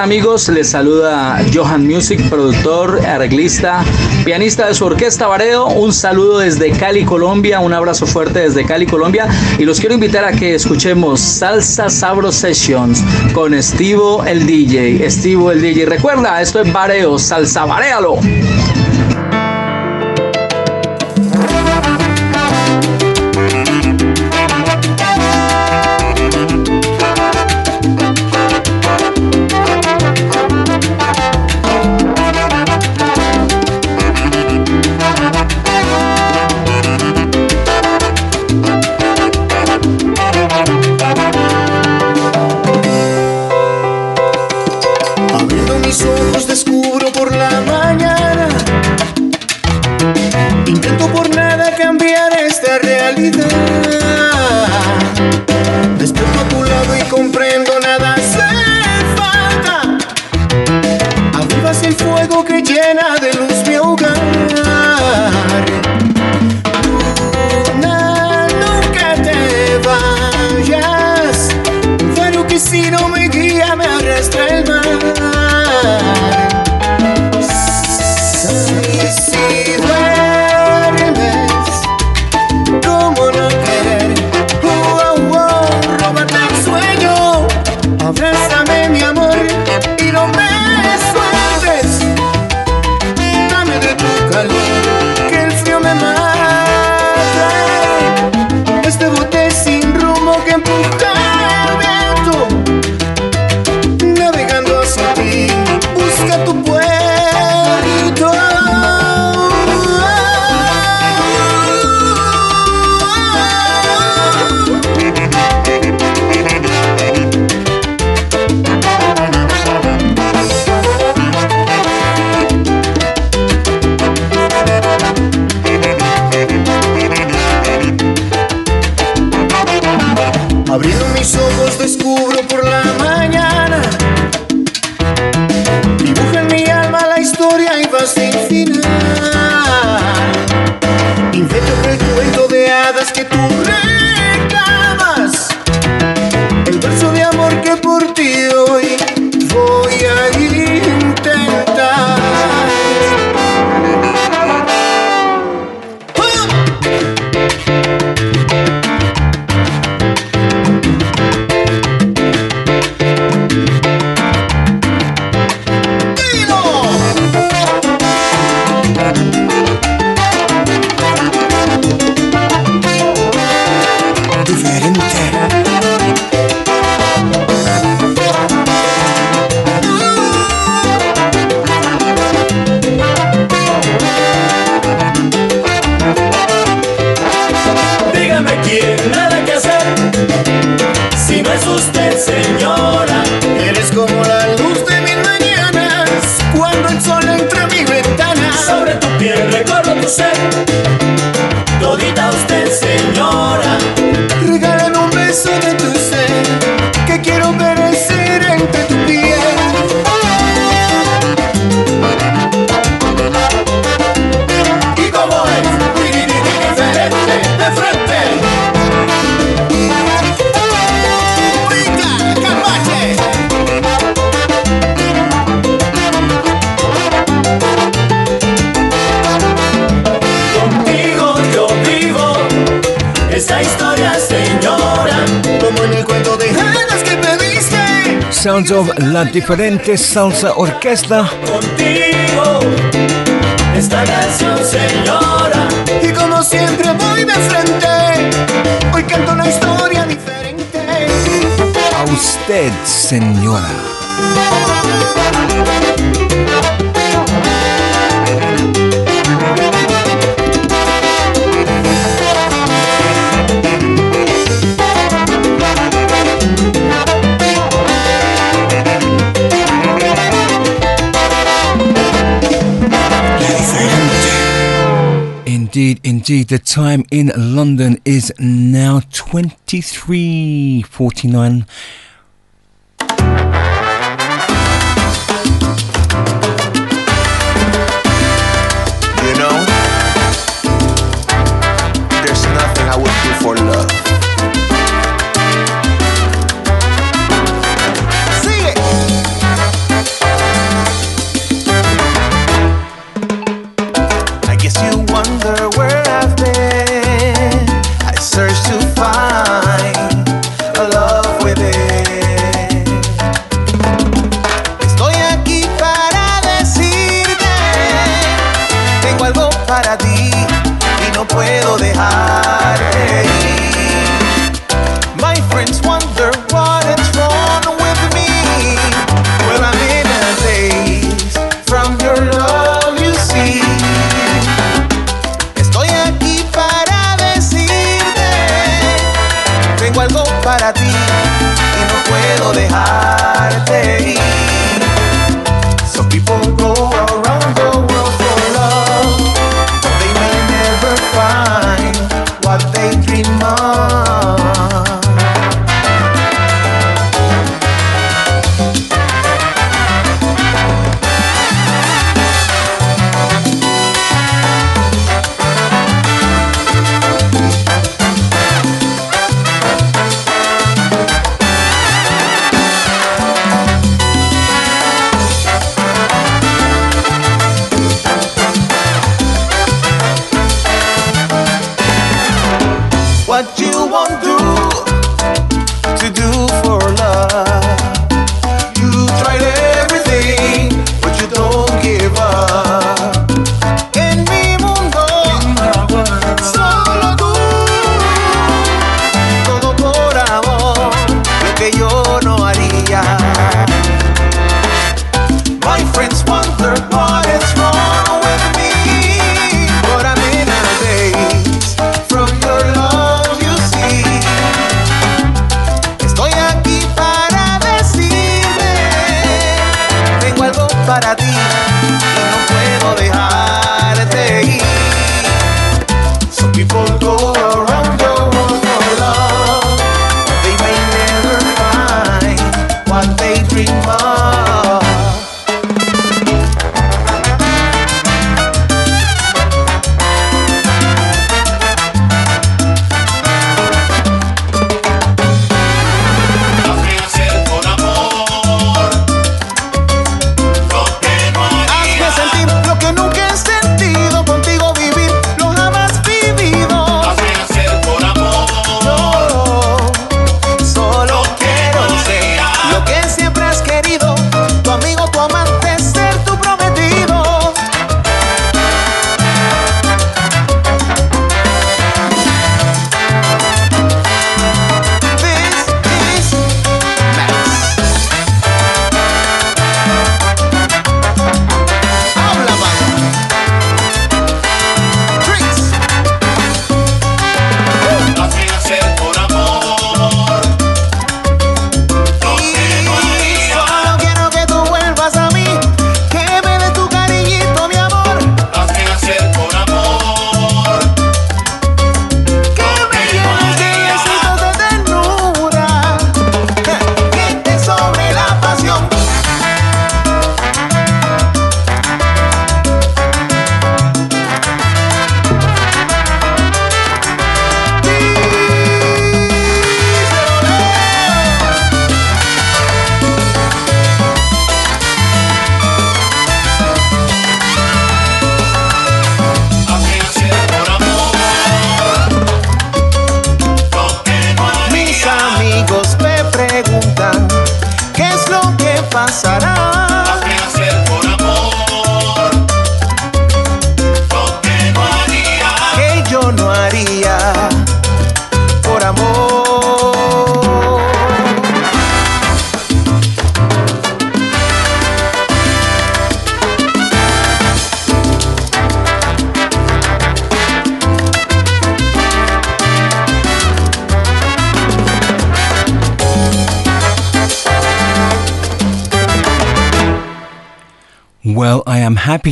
Amigos, les saluda Johan Music, productor, arreglista, pianista de su orquesta Vareo. Un saludo desde Cali, Colombia, un abrazo fuerte desde Cali, Colombia. Y los quiero invitar a que escuchemos Salsa Sabro Sessions con Estivo el DJ. Estivo el DJ. Recuerda, esto es Vareo, salsa, varealo. Sounds of la diferente salsa orquesta. Contigo, esta canción señora. Y como siempre voy de frente, hoy canto una historia diferente. A usted, señora. Indeed, indeed. The time in London is now 23.49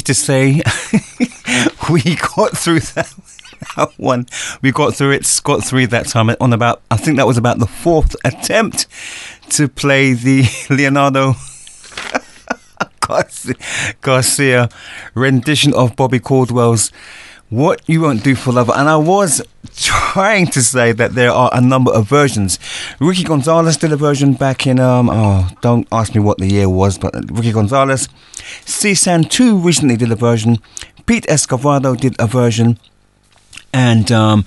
To say (laughs) we got through that, (laughs) one. We got through it scot free that time. On about, I think that was about the fourth attempt to play the (laughs) Leonardo Garcia rendition of Bobby Caldwell's "What You Won't Do for Love." And I was trying to say that there are a number of versions. Ricky Gonzalez did a version back in um oh don't ask me what the year was, but Ricky Gonzalez. C-San 2 recently did a version. Pete Escovedo did a version. And um,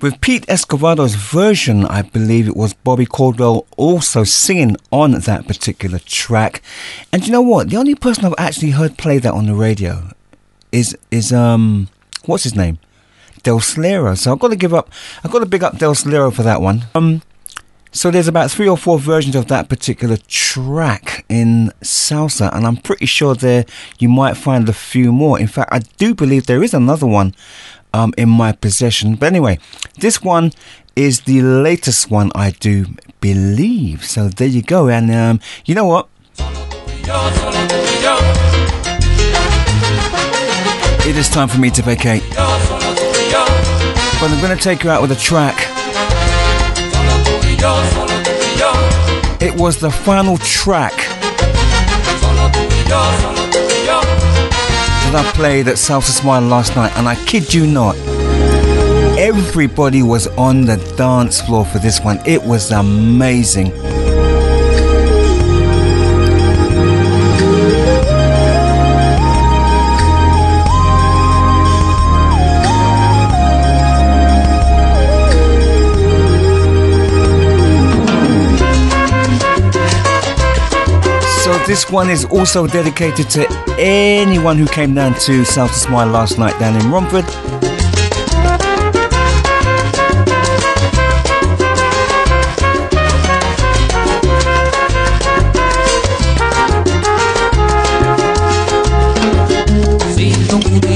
with Pete Escovedo's version, I believe it was Bobby Caldwell also singing on that particular track. And you know what? The only person I've actually heard play that on the radio is is um what's his name? Del Slero. So I've got to give up. I've got to big up Del Slero for that one. Um, so there's about three or four versions of that particular track in salsa, and I'm pretty sure there you might find a few more. In fact, I do believe there is another one um, in my possession. But anyway, this one is the latest one, I do believe. So there you go. And um, you know what? It is time for me to vacate. But I'm going to take you out with a track. It was the final track that I played at Salsa Smile last night, and I kid you not, everybody was on the dance floor for this one. It was amazing. This one is also dedicated to anyone who came down to South Smile last night down in Romford. Si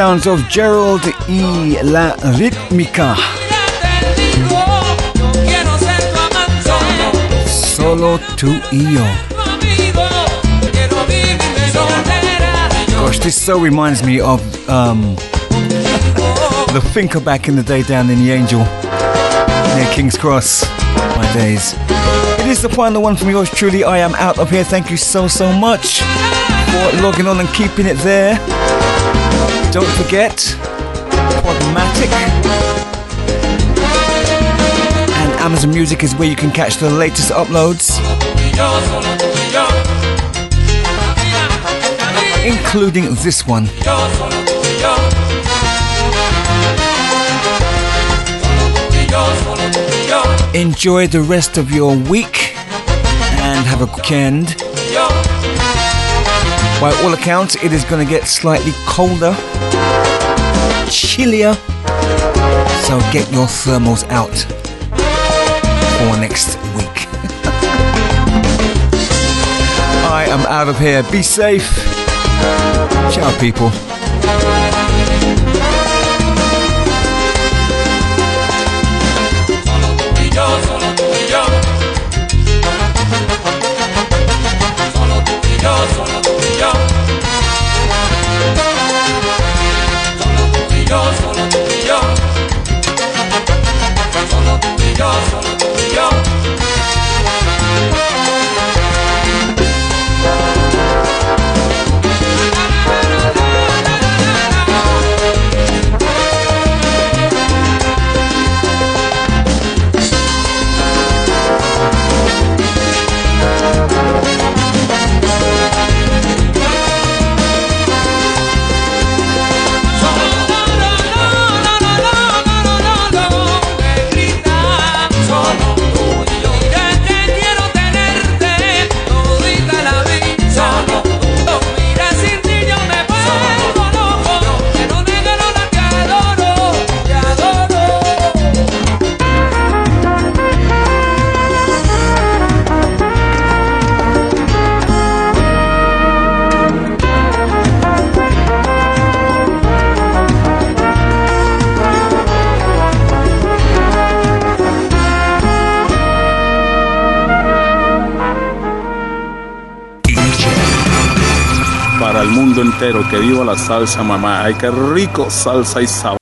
sounds of Gerald E. La Rítmica. Solo tú y yo. Gosh, this so reminds me of um, the Finker back in the day down in the Angel near King's Cross. My days. It is the final one from yours truly. I am out of here. Thank you so, so much for logging on and keeping it there. Don't forget, Podmatic and Amazon Music is where you can catch the latest uploads, including this one. Enjoy the rest of your week and have a weekend. By all accounts, it is going to get slightly colder, chillier. So get your thermals out for next week. (laughs) I am out of here. Be safe. Ciao, people. Entero, que viva la salsa, mamá. Ay, qué rico salsa y sabor.